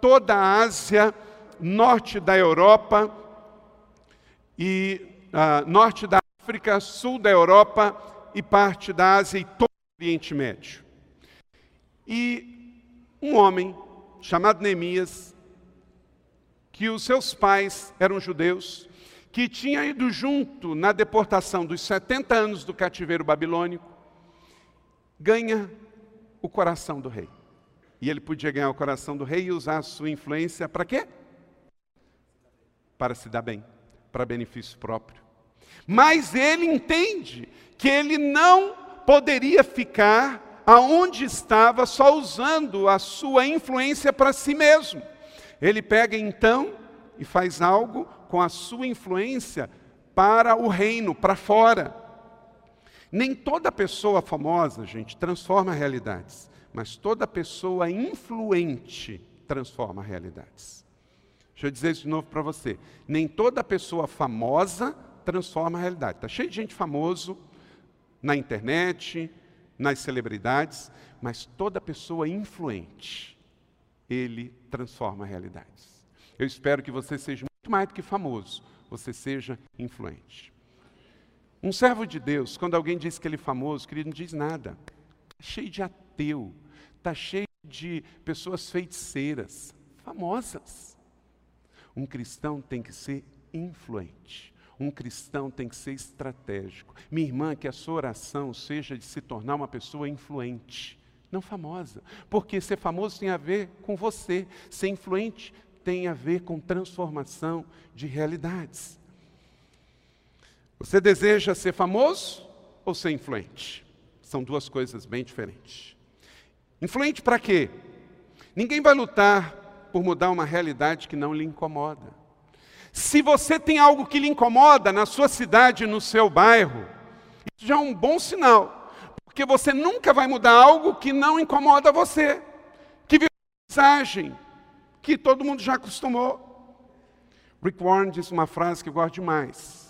toda a Ásia, norte da Europa e uh, norte da África, sul da Europa e parte da Ásia e todo o Oriente Médio. E um homem chamado Neemias, que os seus pais eram judeus, que tinha ido junto na deportação dos 70 anos do cativeiro babilônico, ganha o coração do rei. E ele podia ganhar o coração do rei e usar a sua influência para quê? Para se dar bem, para benefício próprio. Mas ele entende que ele não poderia ficar aonde estava só usando a sua influência para si mesmo. Ele pega então e faz algo com a sua influência para o reino, para fora. Nem toda pessoa famosa, gente, transforma realidades, mas toda pessoa influente transforma realidades. Deixa eu dizer isso de novo para você. Nem toda pessoa famosa transforma a realidade. Está cheio de gente famoso na internet, nas celebridades, mas toda pessoa influente, ele transforma realidades. Eu espero que você seja muito mais do que famoso, você seja influente. Um servo de Deus, quando alguém diz que ele é famoso, querido, não diz nada. Está cheio de ateu, está cheio de pessoas feiticeiras, famosas. Um cristão tem que ser influente. Um cristão tem que ser estratégico. Minha irmã, que a sua oração seja de se tornar uma pessoa influente, não famosa. Porque ser famoso tem a ver com você, ser influente tem a ver com transformação de realidades. Você deseja ser famoso ou ser influente? São duas coisas bem diferentes. Influente para quê? Ninguém vai lutar por mudar uma realidade que não lhe incomoda. Se você tem algo que lhe incomoda na sua cidade, no seu bairro, isso já é um bom sinal, porque você nunca vai mudar algo que não incomoda você, que vira mensagem, que todo mundo já acostumou. Rick Warren disse uma frase que eu gosto demais.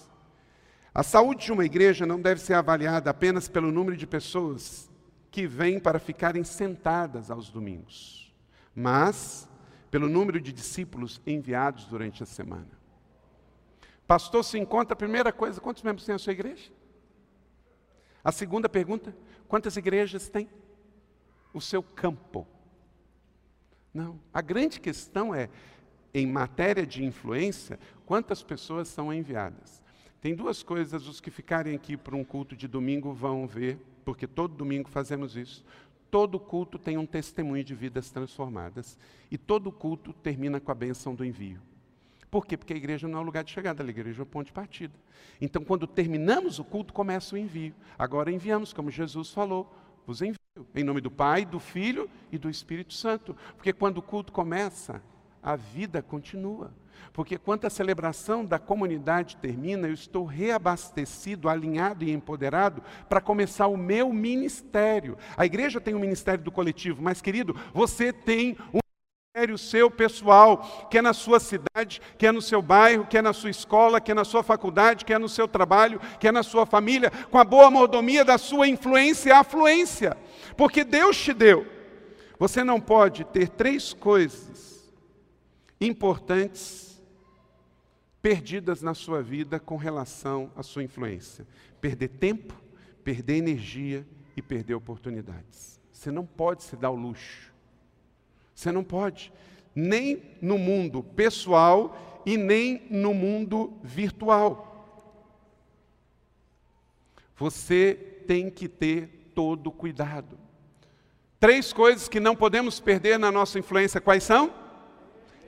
A saúde de uma igreja não deve ser avaliada apenas pelo número de pessoas que vêm para ficarem sentadas aos domingos, mas pelo número de discípulos enviados durante a semana. Pastor se encontra, a primeira coisa, quantos membros tem a sua igreja? A segunda pergunta, quantas igrejas tem? O seu campo. Não. A grande questão é, em matéria de influência, quantas pessoas são enviadas. Tem duas coisas, os que ficarem aqui para um culto de domingo vão ver, porque todo domingo fazemos isso. Todo culto tem um testemunho de vidas transformadas. E todo culto termina com a bênção do envio. Por quê? Porque a igreja não é o lugar de chegada, a igreja é o ponto de partida. Então, quando terminamos o culto, começa o envio. Agora enviamos, como Jesus falou, vos envio. Em nome do Pai, do Filho e do Espírito Santo. Porque quando o culto começa, a vida continua. Porque quando a celebração da comunidade termina, eu estou reabastecido, alinhado e empoderado para começar o meu ministério. A igreja tem um ministério do coletivo, mas querido, você tem um ministério seu pessoal, que é na sua cidade, que é no seu bairro, que é na sua escola, que é na sua faculdade, que é no seu trabalho, que é na sua família, com a boa mordomia da sua influência e afluência, porque Deus te deu. Você não pode ter três coisas importantes perdidas na sua vida com relação à sua influência: perder tempo, perder energia e perder oportunidades. Você não pode se dar o luxo você não pode. Nem no mundo pessoal e nem no mundo virtual. Você tem que ter todo cuidado. Três coisas que não podemos perder na nossa influência, quais são?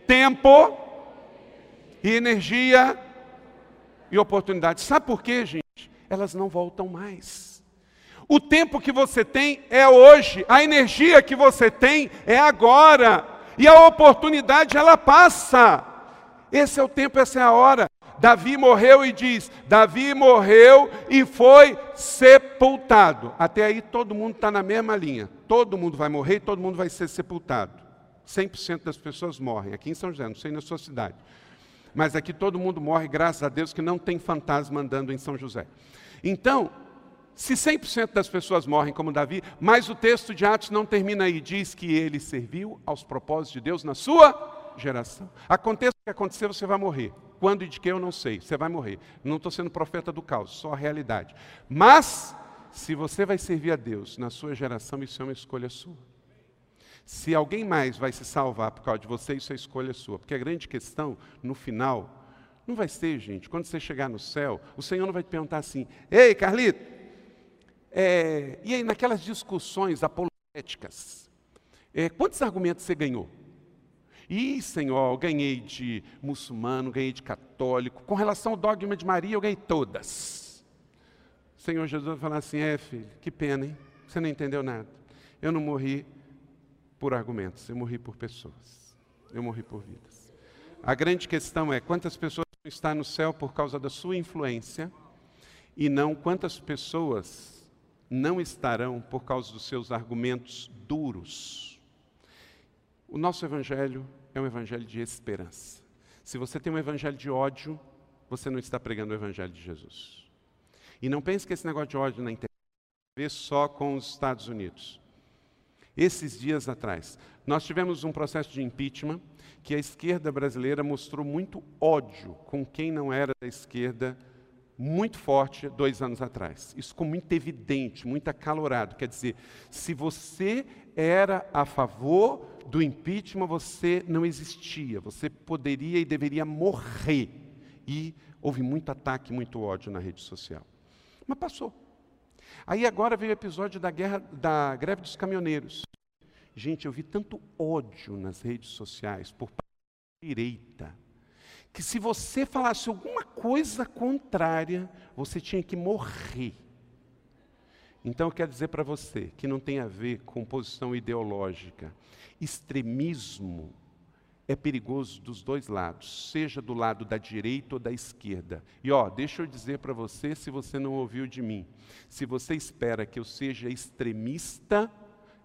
Tempo e energia e oportunidade. Sabe por quê, gente? Elas não voltam mais. O tempo que você tem é hoje, a energia que você tem é agora, e a oportunidade ela passa. Esse é o tempo, essa é a hora. Davi morreu e diz: Davi morreu e foi sepultado. Até aí todo mundo está na mesma linha. Todo mundo vai morrer e todo mundo vai ser sepultado. 100% das pessoas morrem. Aqui em São José, não sei na sua cidade. Mas aqui todo mundo morre, graças a Deus, que não tem fantasma andando em São José. Então, Se 100% das pessoas morrem como Davi, mas o texto de Atos não termina aí, diz que ele serviu aos propósitos de Deus na sua geração. Aconteça o que acontecer, você vai morrer. Quando e de que eu não sei, você vai morrer. Não estou sendo profeta do caos, só a realidade. Mas, se você vai servir a Deus na sua geração, isso é uma escolha sua. Se alguém mais vai se salvar por causa de você, isso é escolha sua. Porque a grande questão, no final, não vai ser, gente, quando você chegar no céu, o Senhor não vai te perguntar assim: Ei, Carlito, é, e aí, naquelas discussões apologéticas, é, quantos argumentos você ganhou? E, Senhor, eu ganhei de muçulmano, ganhei de católico. Com relação ao dogma de Maria, eu ganhei todas. O Senhor Jesus vai falar assim: é, filho, que pena, hein? Você não entendeu nada. Eu não morri por argumentos, eu morri por pessoas. Eu morri por vidas. A grande questão é quantas pessoas estão no céu por causa da sua influência e não quantas pessoas não estarão por causa dos seus argumentos duros. O nosso evangelho é um evangelho de esperança. Se você tem um evangelho de ódio, você não está pregando o evangelho de Jesus. E não pense que esse negócio de ódio na internet vê só com os Estados Unidos. Esses dias atrás, nós tivemos um processo de impeachment que a esquerda brasileira mostrou muito ódio com quem não era da esquerda muito forte dois anos atrás. Isso ficou muito evidente, muito acalorado. Quer dizer, se você era a favor do impeachment, você não existia. Você poderia e deveria morrer. E houve muito ataque, muito ódio na rede social. Mas passou. Aí agora veio o episódio da guerra da greve dos caminhoneiros. Gente, eu vi tanto ódio nas redes sociais por parte da direita que se você falasse alguma coisa contrária, você tinha que morrer. Então eu quero dizer para você que não tem a ver com posição ideológica. Extremismo é perigoso dos dois lados, seja do lado da direita ou da esquerda. E ó, deixa eu dizer para você, se você não ouviu de mim, se você espera que eu seja extremista,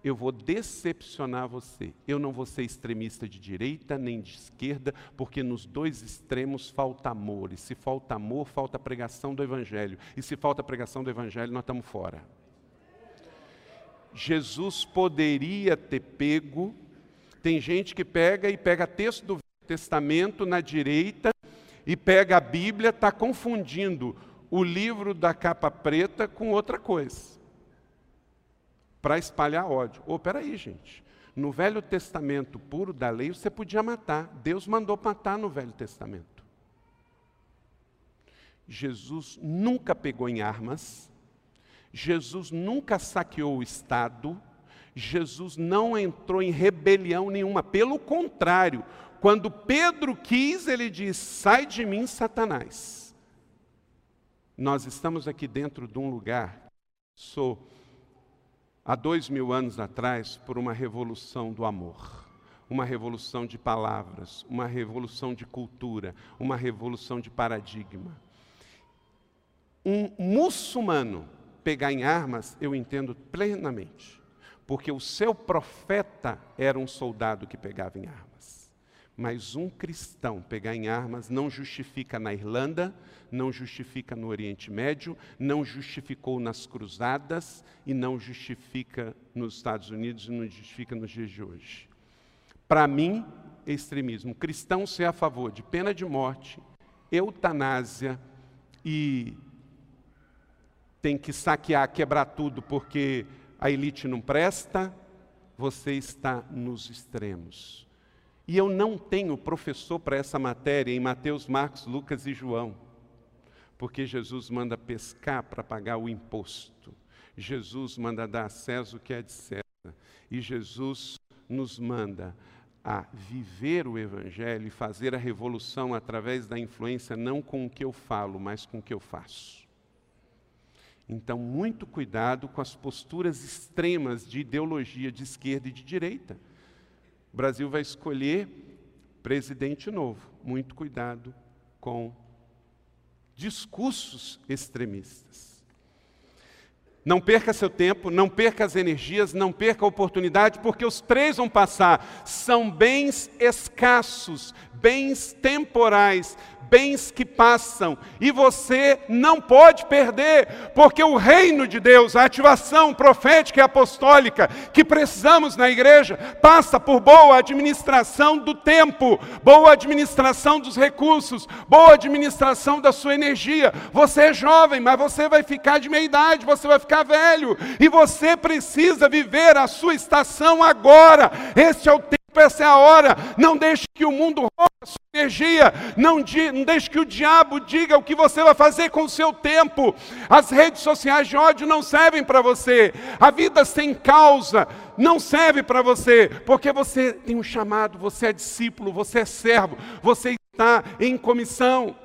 eu vou decepcionar você. Eu não vou ser extremista de direita nem de esquerda, porque nos dois extremos falta amor. E se falta amor, falta pregação do Evangelho. E se falta pregação do Evangelho, nós estamos fora. Jesus poderia ter pego. Tem gente que pega e pega texto do Testamento na direita e pega a Bíblia, está confundindo o livro da capa preta com outra coisa para espalhar ódio. Ô, oh, peraí, gente. No Velho Testamento puro da lei, você podia matar. Deus mandou matar no Velho Testamento. Jesus nunca pegou em armas. Jesus nunca saqueou o Estado. Jesus não entrou em rebelião nenhuma. Pelo contrário, quando Pedro quis, ele disse: Sai de mim, Satanás. Nós estamos aqui dentro de um lugar, sou há dois mil anos atrás por uma revolução do amor, uma revolução de palavras, uma revolução de cultura, uma revolução de paradigma. Um muçulmano pegar em armas, eu entendo plenamente, porque o seu profeta era um soldado que pegava em armas. Mas um cristão pegar em armas não justifica na Irlanda, não justifica no Oriente Médio, não justificou nas cruzadas e não justifica nos Estados Unidos e não justifica nos dias de hoje. Para mim, extremismo. cristão ser a favor de pena de morte, eutanásia e tem que saquear, quebrar tudo porque a elite não presta, você está nos extremos. E eu não tenho professor para essa matéria em Mateus, Marcos, Lucas e João, porque Jesus manda pescar para pagar o imposto. Jesus manda dar a César o que é de César. E Jesus nos manda a viver o Evangelho e fazer a revolução através da influência, não com o que eu falo, mas com o que eu faço. Então, muito cuidado com as posturas extremas de ideologia de esquerda e de direita. O Brasil vai escolher presidente novo. Muito cuidado com discursos extremistas. Não perca seu tempo, não perca as energias, não perca a oportunidade, porque os três vão passar. São bens escassos, bens temporais, bens que passam, e você não pode perder, porque o reino de Deus, a ativação profética e apostólica que precisamos na igreja, passa por boa administração do tempo, boa administração dos recursos, boa administração da sua energia. Você é jovem, mas você vai ficar de meia idade, você vai ficar velho, e você precisa viver a sua estação agora. Este é o tempo essa é a hora. Não deixe que o mundo roube a sua energia. Não, não deixe que o diabo diga o que você vai fazer com o seu tempo. As redes sociais de ódio não servem para você. A vida sem causa não serve para você, porque você tem um chamado, você é discípulo, você é servo, você está em comissão.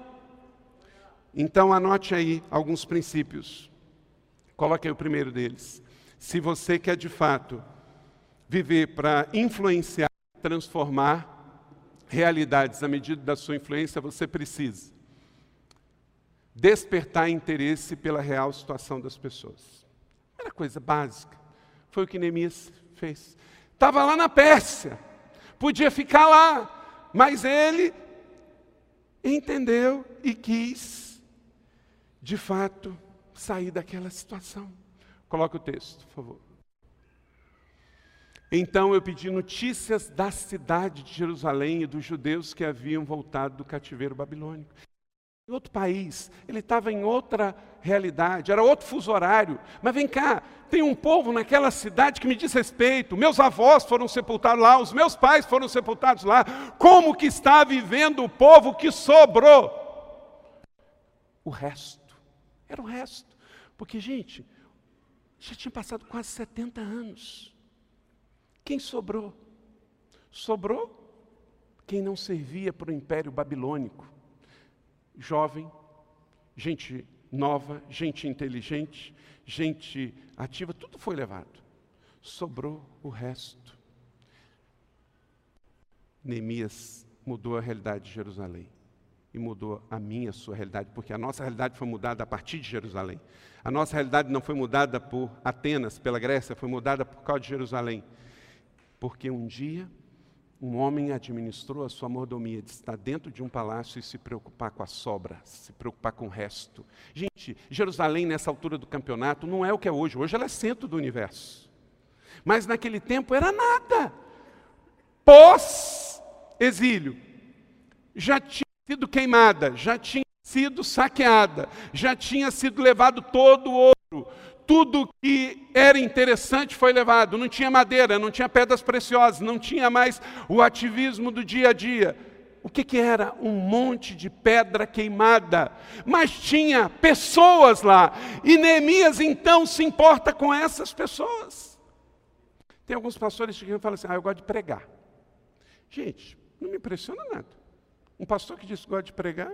Então anote aí alguns princípios. Coloque aí o primeiro deles. Se você quer de fato viver para influenciar transformar realidades à medida da sua influência, você precisa despertar interesse pela real situação das pessoas. Era coisa básica. Foi o que Neemias fez. Estava lá na Pérsia, podia ficar lá, mas ele entendeu e quis, de fato, sair daquela situação. Coloque o texto, por favor. Então eu pedi notícias da cidade de Jerusalém e dos judeus que haviam voltado do cativeiro babilônico. Em outro país, ele estava em outra realidade, era outro fuso horário. Mas vem cá, tem um povo naquela cidade que me diz respeito. Meus avós foram sepultados lá, os meus pais foram sepultados lá. Como que está vivendo o povo que sobrou? O resto. Era o resto. Porque, gente, já tinha passado quase 70 anos. Quem sobrou? Sobrou quem não servia para o império babilônico. Jovem, gente nova, gente inteligente, gente ativa, tudo foi levado. Sobrou o resto. Neemias mudou a realidade de Jerusalém e mudou a minha, a sua realidade, porque a nossa realidade foi mudada a partir de Jerusalém. A nossa realidade não foi mudada por Atenas, pela Grécia, foi mudada por causa de Jerusalém. Porque um dia um homem administrou a sua mordomia de estar dentro de um palácio e se preocupar com a sobra, se preocupar com o resto. Gente, Jerusalém, nessa altura do campeonato, não é o que é hoje. Hoje ela é centro do universo. Mas naquele tempo era nada. Pós-exílio, já tinha sido queimada, já tinha sido saqueada, já tinha sido levado todo o ouro, tudo que era interessante foi levado. Não tinha madeira, não tinha pedras preciosas, não tinha mais o ativismo do dia a dia. O que, que era? Um monte de pedra queimada. Mas tinha pessoas lá. E Neemias então se importa com essas pessoas. Tem alguns pastores que falam assim: ah, eu gosto de pregar. Gente, não me impressiona nada. Um pastor que diz que gosta de pregar,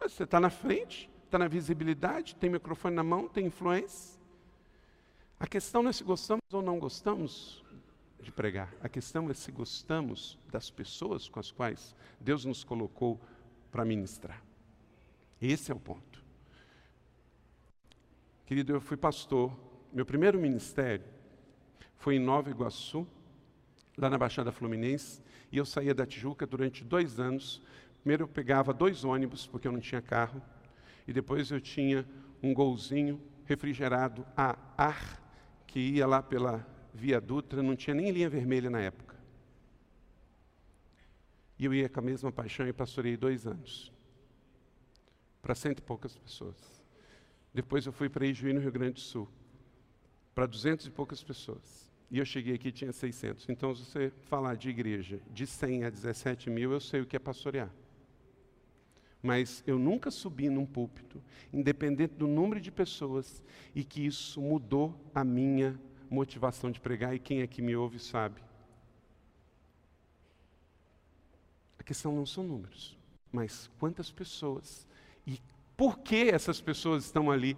você está na frente, está na visibilidade, tem microfone na mão, tem influência. A questão não é se gostamos ou não gostamos de pregar. A questão é se gostamos das pessoas com as quais Deus nos colocou para ministrar. Esse é o ponto. Querido, eu fui pastor. Meu primeiro ministério foi em Nova Iguaçu, lá na Baixada Fluminense, e eu saía da Tijuca durante dois anos. Primeiro eu pegava dois ônibus, porque eu não tinha carro e depois eu tinha um golzinho refrigerado a ar que ia lá pela Via Dutra, não tinha nem linha vermelha na época. E eu ia com a mesma paixão e pastorei dois anos. Para cento e poucas pessoas. Depois eu fui para Ijuí, no Rio Grande do Sul. Para duzentos e poucas pessoas. E eu cheguei aqui tinha 600. Então, se você falar de igreja de 100 a 17 mil, eu sei o que é pastorear mas eu nunca subi num púlpito, independente do número de pessoas, e que isso mudou a minha motivação de pregar, e quem é que me ouve sabe. A questão não são números, mas quantas pessoas e por que essas pessoas estão ali.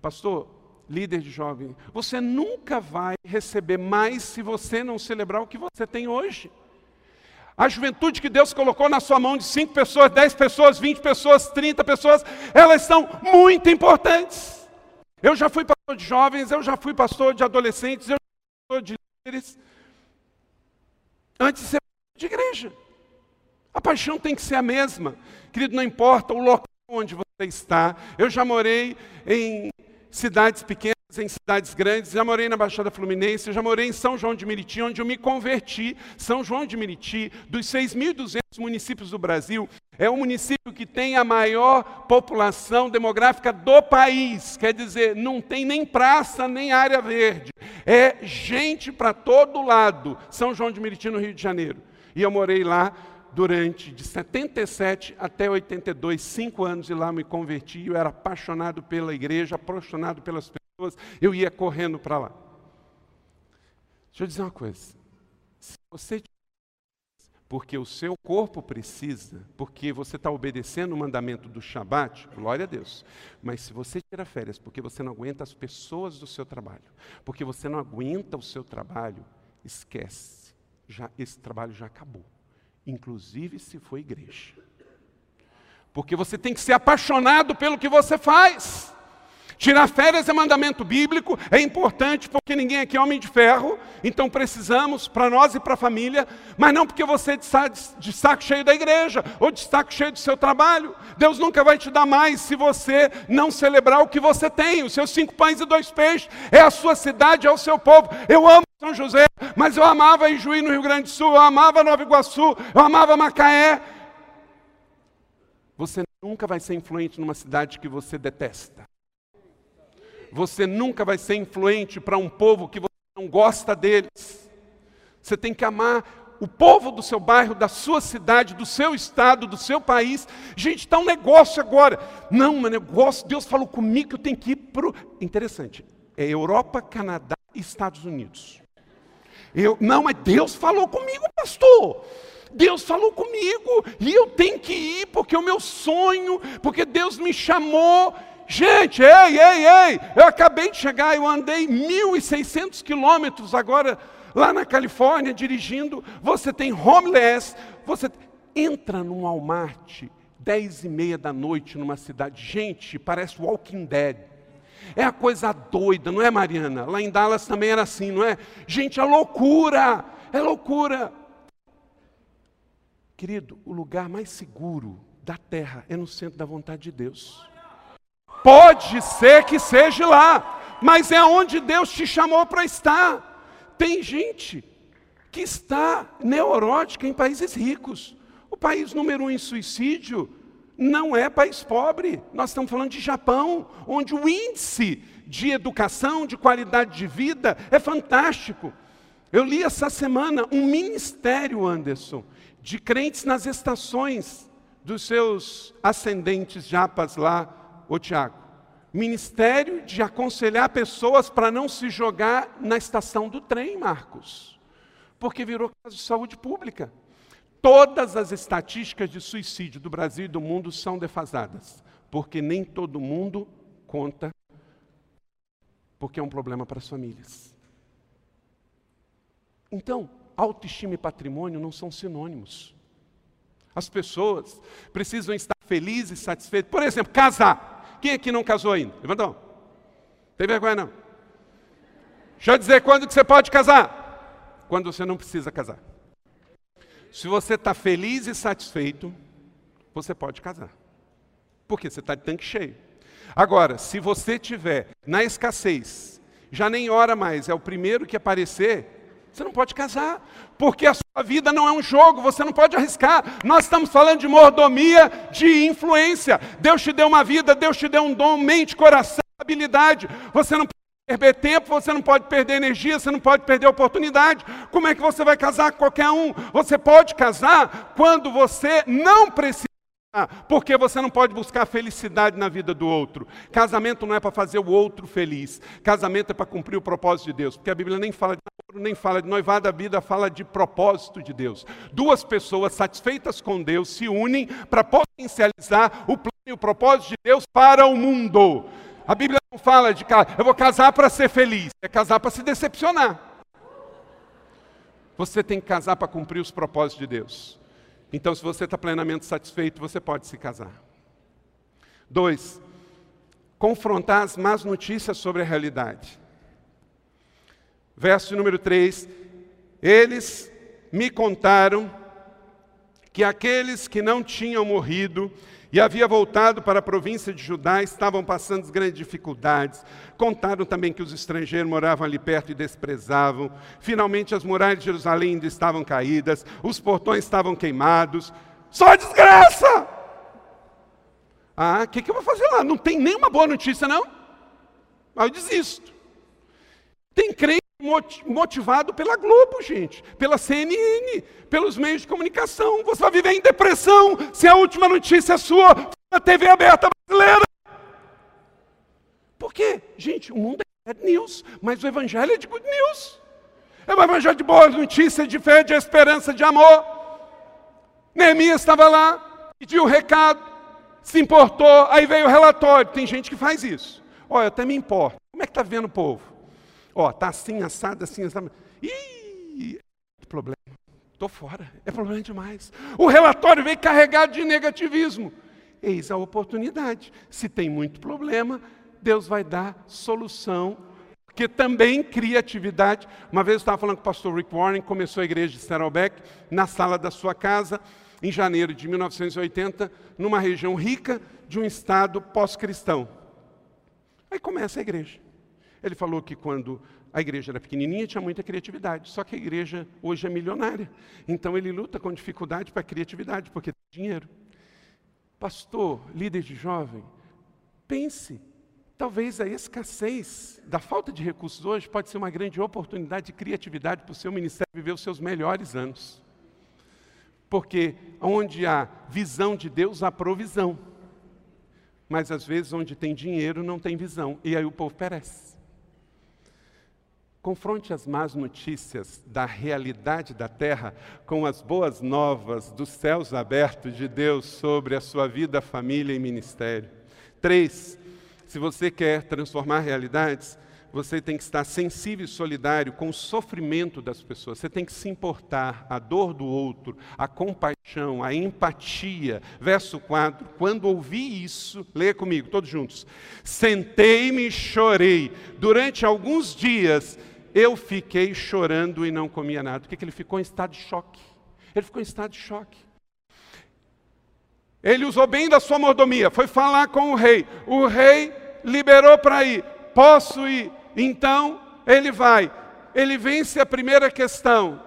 Pastor, líder de jovem, você nunca vai receber mais se você não celebrar o que você tem hoje. A juventude que Deus colocou na sua mão de 5 pessoas, 10 pessoas, 20 pessoas, 30 pessoas, elas são muito importantes. Eu já fui pastor de jovens, eu já fui pastor de adolescentes, eu já fui pastor de líderes, antes de ser de igreja. A paixão tem que ser a mesma. Querido, não importa o local onde você está. Eu já morei em cidades pequenas, em cidades grandes, já morei na Baixada Fluminense, já morei em São João de Meriti, onde eu me converti. São João de Meriti, dos 6.200 municípios do Brasil, é o município que tem a maior população demográfica do país. Quer dizer, não tem nem praça, nem área verde. É gente para todo lado. São João de Meriti, no Rio de Janeiro. E eu morei lá durante de 77 até 82, cinco anos, e lá me converti. Eu era apaixonado pela igreja, apaixonado pelas pessoas. Eu ia correndo para lá. Deixa eu dizer uma coisa. Se você porque o seu corpo precisa, porque você está obedecendo o mandamento do Shabat, glória a Deus. Mas se você tira férias porque você não aguenta as pessoas do seu trabalho, porque você não aguenta o seu trabalho, esquece. Já, esse trabalho já acabou inclusive se for igreja. Porque você tem que ser apaixonado pelo que você faz. Tirar férias é mandamento bíblico, é importante porque ninguém aqui é homem de ferro, então precisamos para nós e para a família, mas não porque você está de saco cheio da igreja ou de saco cheio do seu trabalho. Deus nunca vai te dar mais se você não celebrar o que você tem, os seus cinco pães e dois peixes, é a sua cidade, é o seu povo. Eu amo São José, mas eu amava Ijuí no Rio Grande do Sul, eu amava Nova Iguaçu, eu amava Macaé. Você nunca vai ser influente numa cidade que você detesta. Você nunca vai ser influente para um povo que você não gosta deles. Você tem que amar o povo do seu bairro, da sua cidade, do seu estado, do seu país. Gente, está um negócio agora. Não, mas negócio, Deus falou comigo que eu tenho que ir para. Interessante, é Europa, Canadá e Estados Unidos. Eu, não, mas Deus falou comigo, pastor. Deus falou comigo e eu tenho que ir porque o meu sonho, porque Deus me chamou. Gente, ei, ei, ei, eu acabei de chegar, eu andei 1.600 quilômetros agora lá na Califórnia dirigindo. Você tem homeless, você entra num Walmart, 10 e meia da noite numa cidade. Gente, parece Walking Dead. É a coisa doida, não é, Mariana? Lá em Dallas também era assim, não é? Gente, é loucura, é loucura. Querido, o lugar mais seguro da terra é no centro da vontade de Deus. Pode ser que seja lá, mas é onde Deus te chamou para estar. Tem gente que está neurótica em países ricos. O país número um em suicídio não é país pobre. Nós estamos falando de Japão, onde o índice de educação, de qualidade de vida é fantástico. Eu li essa semana um ministério, Anderson, de crentes nas estações dos seus ascendentes japas lá ô Tiago, ministério de aconselhar pessoas para não se jogar na estação do trem, Marcos, porque virou caso de saúde pública. Todas as estatísticas de suicídio do Brasil e do mundo são defasadas, porque nem todo mundo conta, porque é um problema para as famílias. Então, autoestima e patrimônio não são sinônimos. As pessoas precisam estar felizes satisfeitas. Por exemplo, casar. Quem aqui não casou ainda? Mão. Tem vergonha não? Deixa eu dizer quando que você pode casar. Quando você não precisa casar. Se você está feliz e satisfeito, você pode casar. Porque você está de tanque cheio. Agora, se você tiver na escassez, já nem ora mais, é o primeiro que aparecer, você não pode casar, porque a sua vida não é um jogo, você não pode arriscar. Nós estamos falando de mordomia, de influência. Deus te deu uma vida, Deus te deu um dom, mente, coração, habilidade. Você não pode perder tempo, você não pode perder energia, você não pode perder oportunidade. Como é que você vai casar com qualquer um? Você pode casar quando você não precisa porque você não pode buscar felicidade na vida do outro. Casamento não é para fazer o outro feliz. Casamento é para cumprir o propósito de Deus. Porque a Bíblia nem fala de namoro, nem fala de noivado, a Bíblia fala de propósito de Deus. Duas pessoas satisfeitas com Deus se unem para potencializar o plano e o propósito de Deus para o mundo. A Bíblia não fala de eu vou casar para ser feliz, é casar para se decepcionar. Você tem que casar para cumprir os propósitos de Deus. Então, se você está plenamente satisfeito, você pode se casar. Dois, confrontar as más notícias sobre a realidade. Verso número 3: Eles me contaram que aqueles que não tinham morrido e havia voltado para a província de Judá estavam passando grandes dificuldades. Contaram também que os estrangeiros moravam ali perto e desprezavam. Finalmente as muralhas de Jerusalém ainda estavam caídas, os portões estavam queimados. Só desgraça! Ah, o que, que eu vou fazer lá? Não tem nenhuma boa notícia, não? Aí eu desisto. Tem crente motivado pela Globo, gente, pela CNN, pelos meios de comunicação. Você vai viver em depressão se a última notícia é sua na TV aberta brasileira. Por quê? Gente, o mundo é bad news, mas o evangelho é de good news. É um evangelho de boas notícias, de fé, de esperança, de amor. Neemias estava lá, pediu um recado, se importou, aí veio o relatório. Tem gente que faz isso. Olha, até me importo. Como é que está vendo o povo? Ó, tá assim, assado, assim, assado. Ih, é problema. Estou fora. É problema demais. O relatório veio carregado de negativismo. Eis a oportunidade. Se tem muito problema, Deus vai dar solução. Porque também criatividade. Uma vez eu estava falando com o pastor Rick Warren, começou a igreja de Saddleback, na sala da sua casa, em janeiro de 1980, numa região rica de um estado pós-cristão. Aí começa a igreja. Ele falou que quando a igreja era pequenininha tinha muita criatividade, só que a igreja hoje é milionária. Então ele luta com dificuldade para a criatividade, porque tem dinheiro. Pastor, líder de jovem, pense, talvez a escassez da falta de recursos hoje pode ser uma grande oportunidade de criatividade para o seu ministério viver os seus melhores anos. Porque onde há visão de Deus, há provisão. Mas às vezes onde tem dinheiro não tem visão, e aí o povo perece. Confronte as más notícias da realidade da terra com as boas novas dos céus abertos de Deus sobre a sua vida, família e ministério. Três, se você quer transformar realidades, você tem que estar sensível e solidário com o sofrimento das pessoas. Você tem que se importar, a dor do outro, a compaixão, a empatia. Verso 4: Quando ouvi isso, leia comigo, todos juntos. Sentei-me e chorei. Durante alguns dias eu fiquei chorando e não comia nada. Por que ele ficou em estado de choque? Ele ficou em estado de choque. Ele usou bem da sua mordomia, foi falar com o rei. O rei liberou para ir. Posso ir? Então ele vai. Ele vence a primeira questão.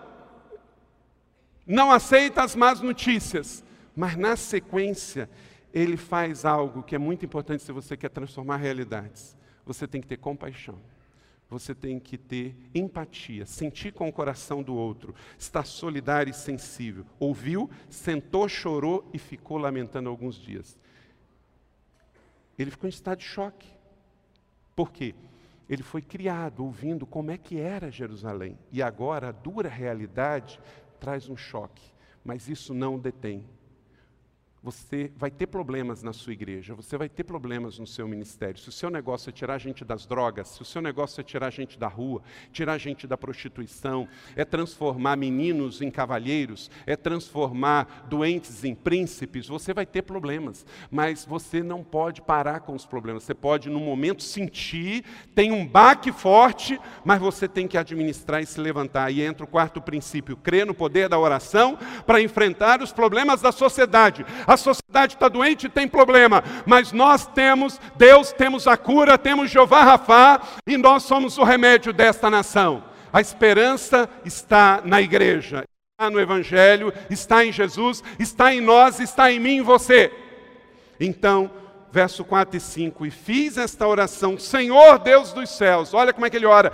Não aceita as más notícias. Mas na sequência, ele faz algo que é muito importante se você quer transformar realidades. Você tem que ter compaixão você tem que ter empatia, sentir com o coração do outro, estar solidário e sensível. Ouviu, sentou, chorou e ficou lamentando alguns dias. Ele ficou em estado de choque. Por quê? Ele foi criado ouvindo como é que era Jerusalém. E agora a dura realidade traz um choque. Mas isso não o detém você vai ter problemas na sua igreja, você vai ter problemas no seu ministério. Se o seu negócio é tirar a gente das drogas, se o seu negócio é tirar a gente da rua, tirar a gente da prostituição, é transformar meninos em cavalheiros, é transformar doentes em príncipes, você vai ter problemas. Mas você não pode parar com os problemas. Você pode, no momento, sentir, tem um baque forte, mas você tem que administrar e se levantar. E entra o quarto princípio: crer no poder da oração para enfrentar os problemas da sociedade. A sociedade está doente e tem problema, mas nós temos Deus, temos a cura, temos Jeová Rafá e nós somos o remédio desta nação. A esperança está na igreja, está no Evangelho, está em Jesus, está em nós, está em mim e você. Então, verso 4 e 5: E fiz esta oração, Senhor Deus dos céus, olha como é que ele ora,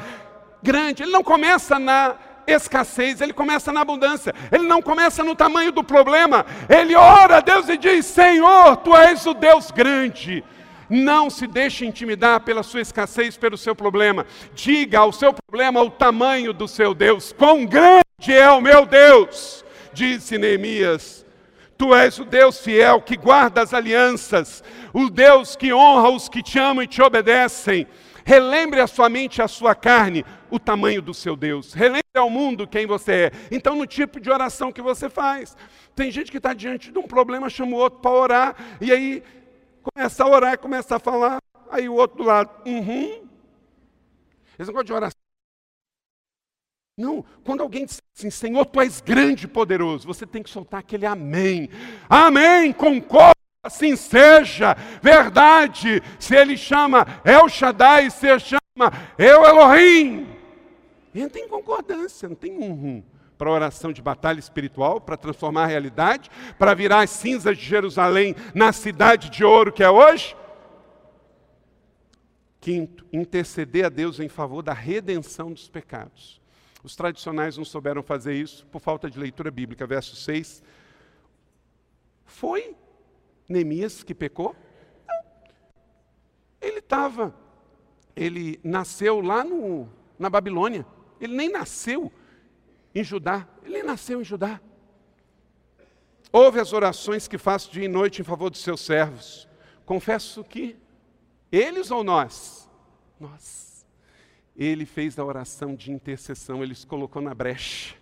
grande, ele não começa na escassez, ele começa na abundância, ele não começa no tamanho do problema, ele ora a Deus e diz: Senhor, tu és o Deus grande. Não se deixe intimidar pela sua escassez, pelo seu problema. Diga ao seu problema o tamanho do seu Deus. Quão grande é o meu Deus, disse Neemias. Tu és o Deus fiel que guarda as alianças, o Deus que honra os que te amam e te obedecem. Relembre a sua mente, a sua carne, o tamanho do seu Deus. Relembre ao mundo quem você é. Então, no tipo de oração que você faz. Tem gente que está diante de um problema, chama o outro para orar, e aí começa a orar, começa a falar, aí o outro do lado, uhum. Esse negócio de oração. Não, quando alguém disser Sim, Senhor, tu és grande e poderoso. Você tem que soltar aquele amém. Amém, concordo. Assim seja, verdade. Se ele chama El Shaddai, se chama Eu Elohim. Entra em concordância, não tem um rum para oração de batalha espiritual, para transformar a realidade, para virar as cinzas de Jerusalém na cidade de ouro que é hoje. Quinto, interceder a Deus em favor da redenção dos pecados. Os tradicionais não souberam fazer isso por falta de leitura bíblica. Verso 6. Foi Neemias que pecou? Não. Ele estava, ele nasceu lá no, na Babilônia. Ele nem nasceu em Judá. Ele nasceu em Judá. Ouve as orações que faço dia e noite em favor dos seus servos. Confesso que eles ou nós? Nós. Ele fez a oração de intercessão, ele se colocou na brecha.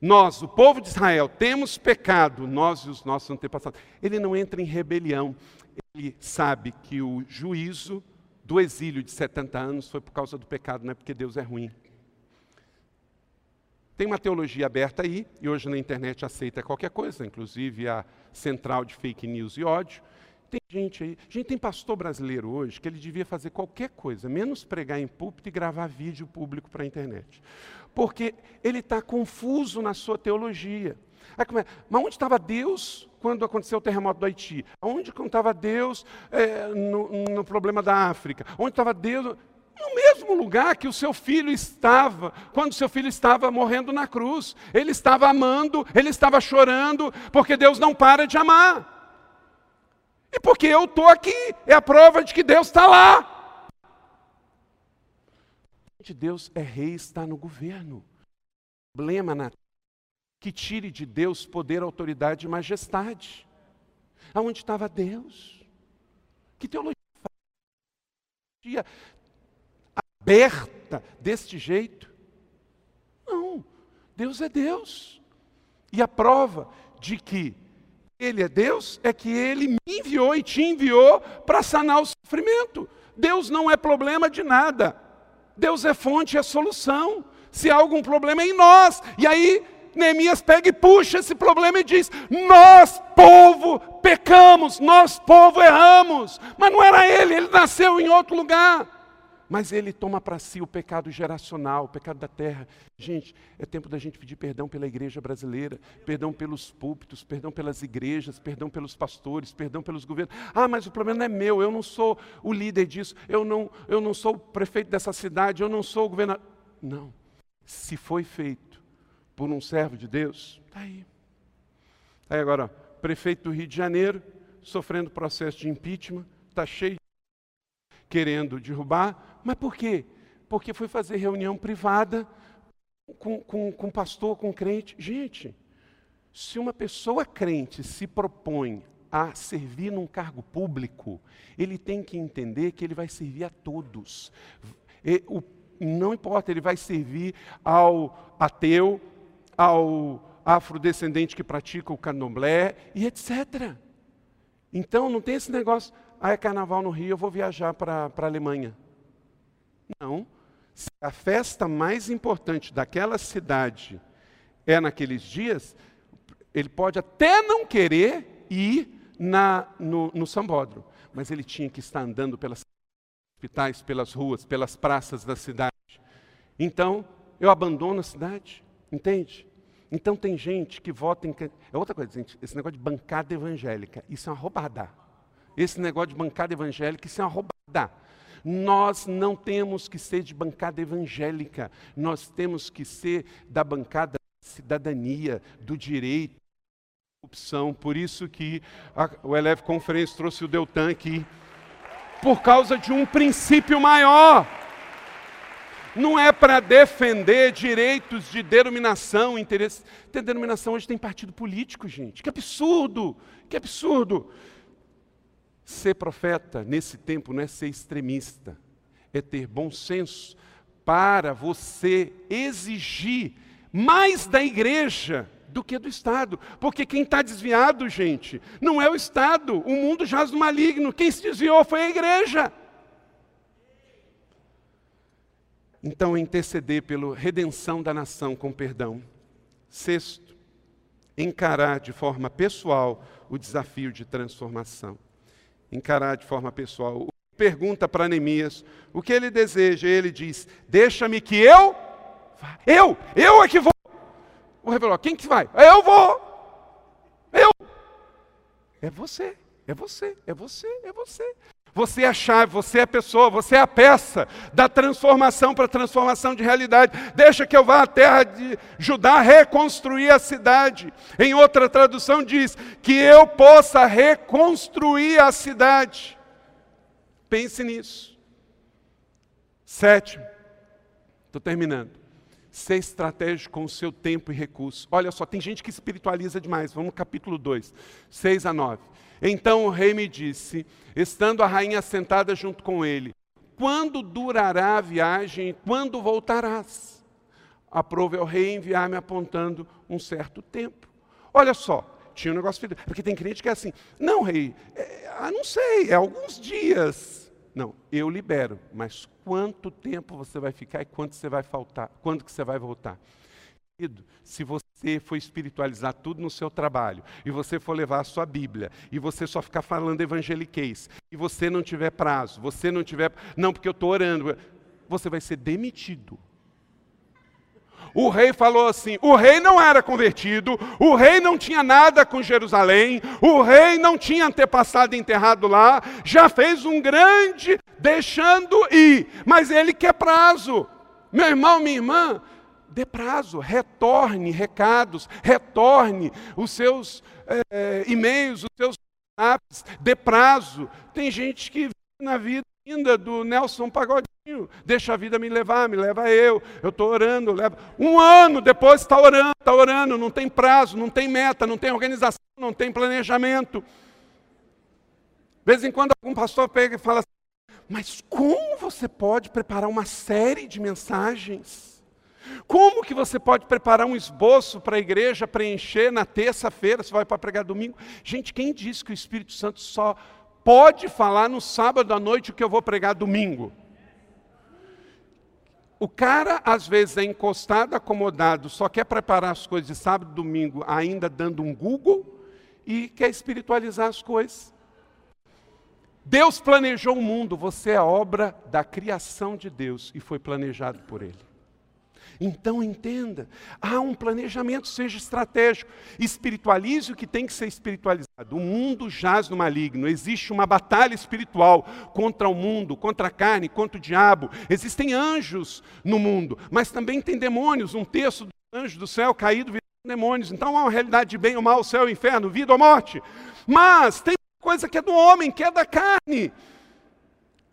Nós, o povo de Israel, temos pecado, nós e os nossos antepassados. Ele não entra em rebelião. Ele sabe que o juízo do exílio de 70 anos foi por causa do pecado, não é porque Deus é ruim. Tem uma teologia aberta aí, e hoje na internet aceita qualquer coisa, inclusive a central de fake news e ódio. Tem gente aí, gente, tem pastor brasileiro hoje que ele devia fazer qualquer coisa, menos pregar em púlpito e gravar vídeo público para a internet. Porque ele está confuso na sua teologia. É? Mas onde estava Deus quando aconteceu o terremoto do Haiti? Onde estava Deus é, no, no problema da África? Onde estava Deus? No mesmo lugar que o seu filho estava, quando seu filho estava morrendo na cruz. Ele estava amando, ele estava chorando, porque Deus não para de amar. E porque eu estou aqui, é a prova de que Deus está lá. Deus é rei, está no governo. O problema na que tire de Deus poder, autoridade e majestade. Aonde estava Deus? Que teologia aberta deste jeito. Não, Deus é Deus. E a prova de que Ele é Deus é que Ele me enviou e te enviou para sanar o sofrimento. Deus não é problema de nada. Deus é fonte e é solução. Se há algum problema é em nós. E aí Neemias pega e puxa esse problema e diz: Nós, povo, pecamos, nós, povo, erramos. Mas não era ele, ele nasceu em outro lugar mas ele toma para si o pecado geracional, o pecado da terra. Gente, é tempo da gente pedir perdão pela igreja brasileira, perdão pelos púlpitos, perdão pelas igrejas, perdão pelos pastores, perdão pelos governos. Ah, mas o problema não é meu, eu não sou o líder disso, eu não, eu não sou o prefeito dessa cidade, eu não sou o governador. Não. Se foi feito por um servo de Deus, está aí. Aí agora, prefeito do Rio de Janeiro, sofrendo processo de impeachment, está cheio querendo derrubar. Mas por quê? Porque foi fazer reunião privada com, com, com pastor, com crente. Gente, se uma pessoa crente se propõe a servir num cargo público, ele tem que entender que ele vai servir a todos. E, o, não importa, ele vai servir ao ateu, ao afrodescendente que pratica o candomblé e etc. Então não tem esse negócio, ah, é carnaval no Rio, eu vou viajar para a Alemanha. Não. Se a festa mais importante daquela cidade é naqueles dias, ele pode até não querer ir na, no, no sambódromo, mas ele tinha que estar andando pelas hospitais, pelas ruas, pelas praças da cidade. Então, eu abandono a cidade, entende? Então tem gente que vota em. É outra coisa, gente, esse negócio de bancada evangélica, isso é uma roubada. Esse negócio de bancada evangélica, isso é uma roubada. Nós não temos que ser de bancada evangélica, nós temos que ser da bancada da cidadania, do direito, opção. Por isso que a, o Eleve Conferência trouxe o Deltan aqui, por causa de um princípio maior. Não é para defender direitos de denominação, interesse. Tem denominação hoje tem partido político, gente. Que absurdo! Que absurdo! Ser profeta nesse tempo não é ser extremista, é ter bom senso para você exigir mais da igreja do que do Estado. Porque quem está desviado, gente, não é o Estado. O mundo jaz no maligno. Quem se desviou foi a igreja. Então, interceder pela redenção da nação com perdão. Sexto, encarar de forma pessoal o desafio de transformação. Encarar de forma pessoal. Pergunta para Neemias o que ele deseja. Ele diz: Deixa-me que eu. Eu, eu é que vou. O rei falou: Quem que vai? Eu vou. Eu. É você, é você, é você, é você. Você é a chave, você é a pessoa, você é a peça da transformação para transformação de realidade. Deixa que eu vá à terra de Judá reconstruir a cidade. Em outra tradução diz que eu possa reconstruir a cidade. Pense nisso. Sétimo, estou terminando. Ser estratégico com o seu tempo e recurso. Olha só, tem gente que espiritualiza demais. Vamos no capítulo 2, 6 a 9. Então o rei me disse, estando a rainha sentada junto com ele: Quando durará a viagem e quando voltarás? Aprove ao rei enviar-me apontando um certo tempo. Olha só, tinha um negócio, porque tem crente que é assim: Não, rei, é, ah, não sei, é alguns dias. Não, eu libero, mas quanto tempo você vai ficar e quanto você vai faltar, quando que você vai voltar? Se você for espiritualizar tudo no seu trabalho, e você for levar a sua Bíblia, e você só ficar falando evangeliquez, e você não tiver prazo, você não tiver. Não, porque eu estou orando, você vai ser demitido. O rei falou assim: o rei não era convertido, o rei não tinha nada com Jerusalém, o rei não tinha antepassado enterrado lá, já fez um grande deixando ir, mas ele quer prazo. Meu irmão, minha irmã, dê prazo, retorne recados, retorne os seus é, e-mails, os seus apps, dê prazo. Tem gente que vive na vida ainda do Nelson Pagodinho, deixa a vida me levar, me leva eu, eu estou orando, leva. Um ano depois está orando, está orando, não tem prazo, não tem meta, não tem organização, não tem planejamento. De vez em quando algum pastor pega e fala assim, mas como você pode preparar uma série de mensagens? Como que você pode preparar um esboço para a igreja preencher na terça-feira, você vai para pregar domingo? Gente, quem disse que o Espírito Santo só pode falar no sábado à noite o que eu vou pregar domingo? O cara, às vezes, é encostado, acomodado, só quer preparar as coisas de sábado e domingo, ainda dando um Google, e quer espiritualizar as coisas. Deus planejou o mundo, você é obra da criação de Deus e foi planejado por Ele. Então entenda, há um planejamento, seja estratégico. Espiritualize o que tem que ser espiritualizado. O mundo jaz no maligno, existe uma batalha espiritual contra o mundo, contra a carne, contra o diabo. Existem anjos no mundo, mas também tem demônios. Um terço dos anjos do céu caído viram demônios. Então há uma realidade de bem ou mal, céu, inferno, vida ou morte. Mas tem coisa que é do homem, que é da carne.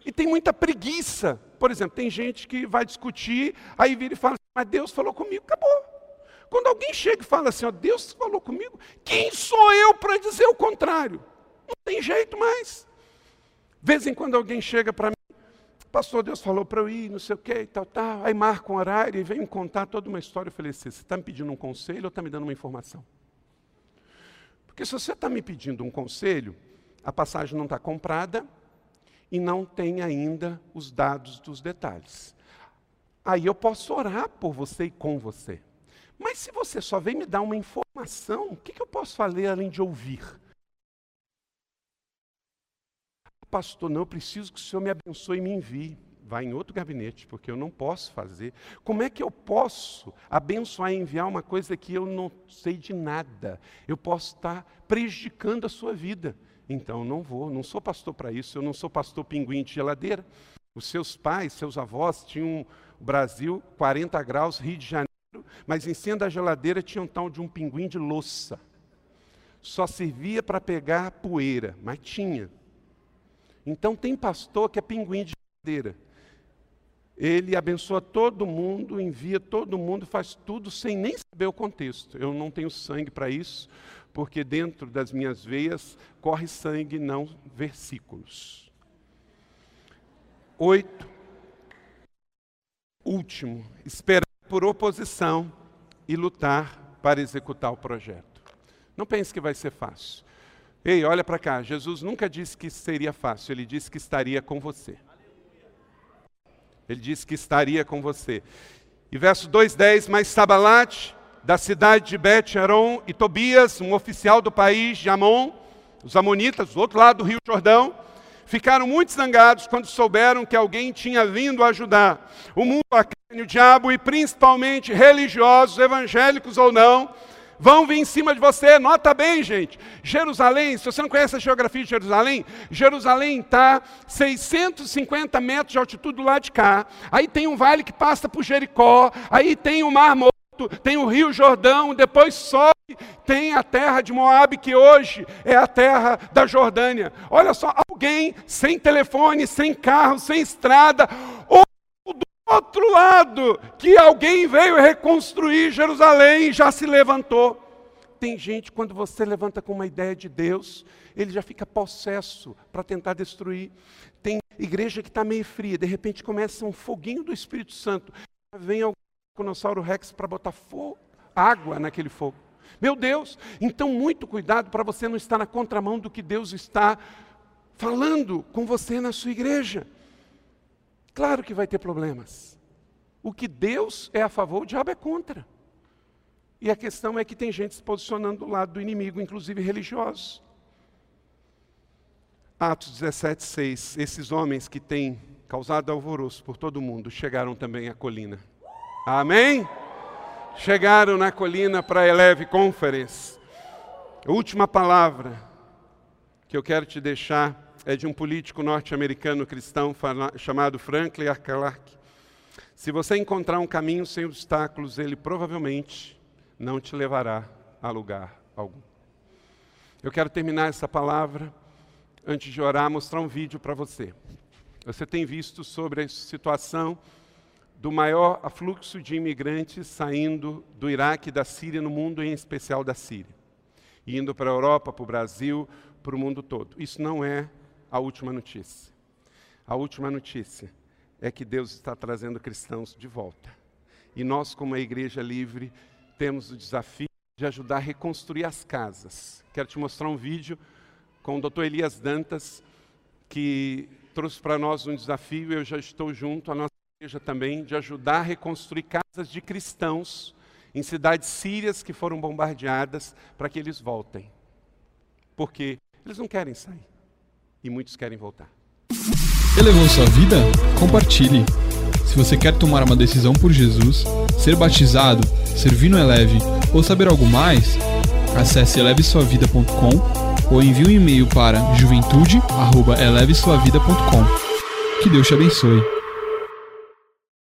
E tem muita preguiça. Por exemplo, tem gente que vai discutir, aí vira e fala mas Deus falou comigo, acabou. Quando alguém chega e fala assim, ó, Deus falou comigo, quem sou eu para dizer o contrário? Não tem jeito mais. De vez em quando alguém chega para mim, pastor, Deus falou para eu ir, não sei o que, tal, tal. Aí marca um horário e vem me contar toda uma história. Eu falei assim, você está me pedindo um conselho ou está me dando uma informação? Porque se você está me pedindo um conselho, a passagem não está comprada e não tem ainda os dados dos detalhes. Aí eu posso orar por você e com você. Mas se você só vem me dar uma informação, o que, que eu posso fazer além de ouvir? Pastor, não, eu preciso que o Senhor me abençoe e me envie. Vai em outro gabinete, porque eu não posso fazer. Como é que eu posso abençoar e enviar uma coisa que eu não sei de nada? Eu posso estar prejudicando a sua vida. Então, não vou, não sou pastor para isso, eu não sou pastor pinguim de geladeira. Os seus pais, seus avós tinham Brasil, 40 graus, Rio de Janeiro, mas em cima da geladeira tinha um tal de um pinguim de louça. Só servia para pegar poeira, mas tinha. Então tem pastor que é pinguim de geladeira. Ele abençoa todo mundo, envia todo mundo, faz tudo sem nem saber o contexto. Eu não tenho sangue para isso, porque dentro das minhas veias corre sangue, não versículos. Oito, Último, esperar por oposição e lutar para executar o projeto. Não pense que vai ser fácil. Ei, olha para cá, Jesus nunca disse que seria fácil, ele disse que estaria com você. Ele disse que estaria com você. E verso 2:10, mas Sabalat, da cidade de bet Aron, e Tobias, um oficial do país de Amon, os amonitas, do outro lado do rio Jordão, ficaram muito zangados quando souberam que alguém tinha vindo ajudar. O mundo, a carne, o diabo e principalmente religiosos, evangélicos ou não, vão vir em cima de você. Nota bem, gente. Jerusalém, se você não conhece a geografia de Jerusalém, Jerusalém está 650 metros de altitude do lado de cá. Aí tem um vale que passa por Jericó. Aí tem o Mar Morto tem o Rio Jordão, depois sobe, tem a terra de Moabe, que hoje é a terra da Jordânia. Olha só, alguém sem telefone, sem carro, sem estrada, ou do outro lado, que alguém veio reconstruir Jerusalém, já se levantou. Tem gente, quando você levanta com uma ideia de Deus, ele já fica possesso para tentar destruir. Tem igreja que está meio fria, de repente começa um foguinho do Espírito Santo. Vem algum Dinossauro Rex para botar fogo, água naquele fogo. Meu Deus, então muito cuidado para você não estar na contramão do que Deus está falando com você na sua igreja. Claro que vai ter problemas. O que Deus é a favor, o diabo é contra. E a questão é que tem gente se posicionando do lado do inimigo, inclusive religiosos. Atos 17, 6. Esses homens que têm causado alvoroço por todo mundo chegaram também à colina. Amém? Chegaram na colina para a Eleve Conference. A última palavra que eu quero te deixar é de um político norte-americano cristão chamado Franklin. Clark. Se você encontrar um caminho sem obstáculos, ele provavelmente não te levará a lugar algum. Eu quero terminar essa palavra, antes de orar, mostrar um vídeo para você. Você tem visto sobre a situação do maior afluxo de imigrantes saindo do Iraque e da Síria no mundo, em especial da Síria, indo para a Europa, para o Brasil, para o mundo todo. Isso não é a última notícia. A última notícia é que Deus está trazendo cristãos de volta. E nós, como a Igreja Livre, temos o desafio de ajudar a reconstruir as casas. Quero te mostrar um vídeo com o Dr. Elias Dantas, que trouxe para nós um desafio. Eu já estou junto, a nossa igreja também de ajudar a reconstruir casas de cristãos em cidades sírias que foram bombardeadas para que eles voltem. Porque eles não querem sair e muitos querem voltar. Elevou sua vida? Compartilhe. Se você quer tomar uma decisão por Jesus, ser batizado, servir no Eleve ou saber algo mais, acesse elevesuavida.com ou envie um e-mail para juventude@elevesuavida.com. Que Deus te abençoe.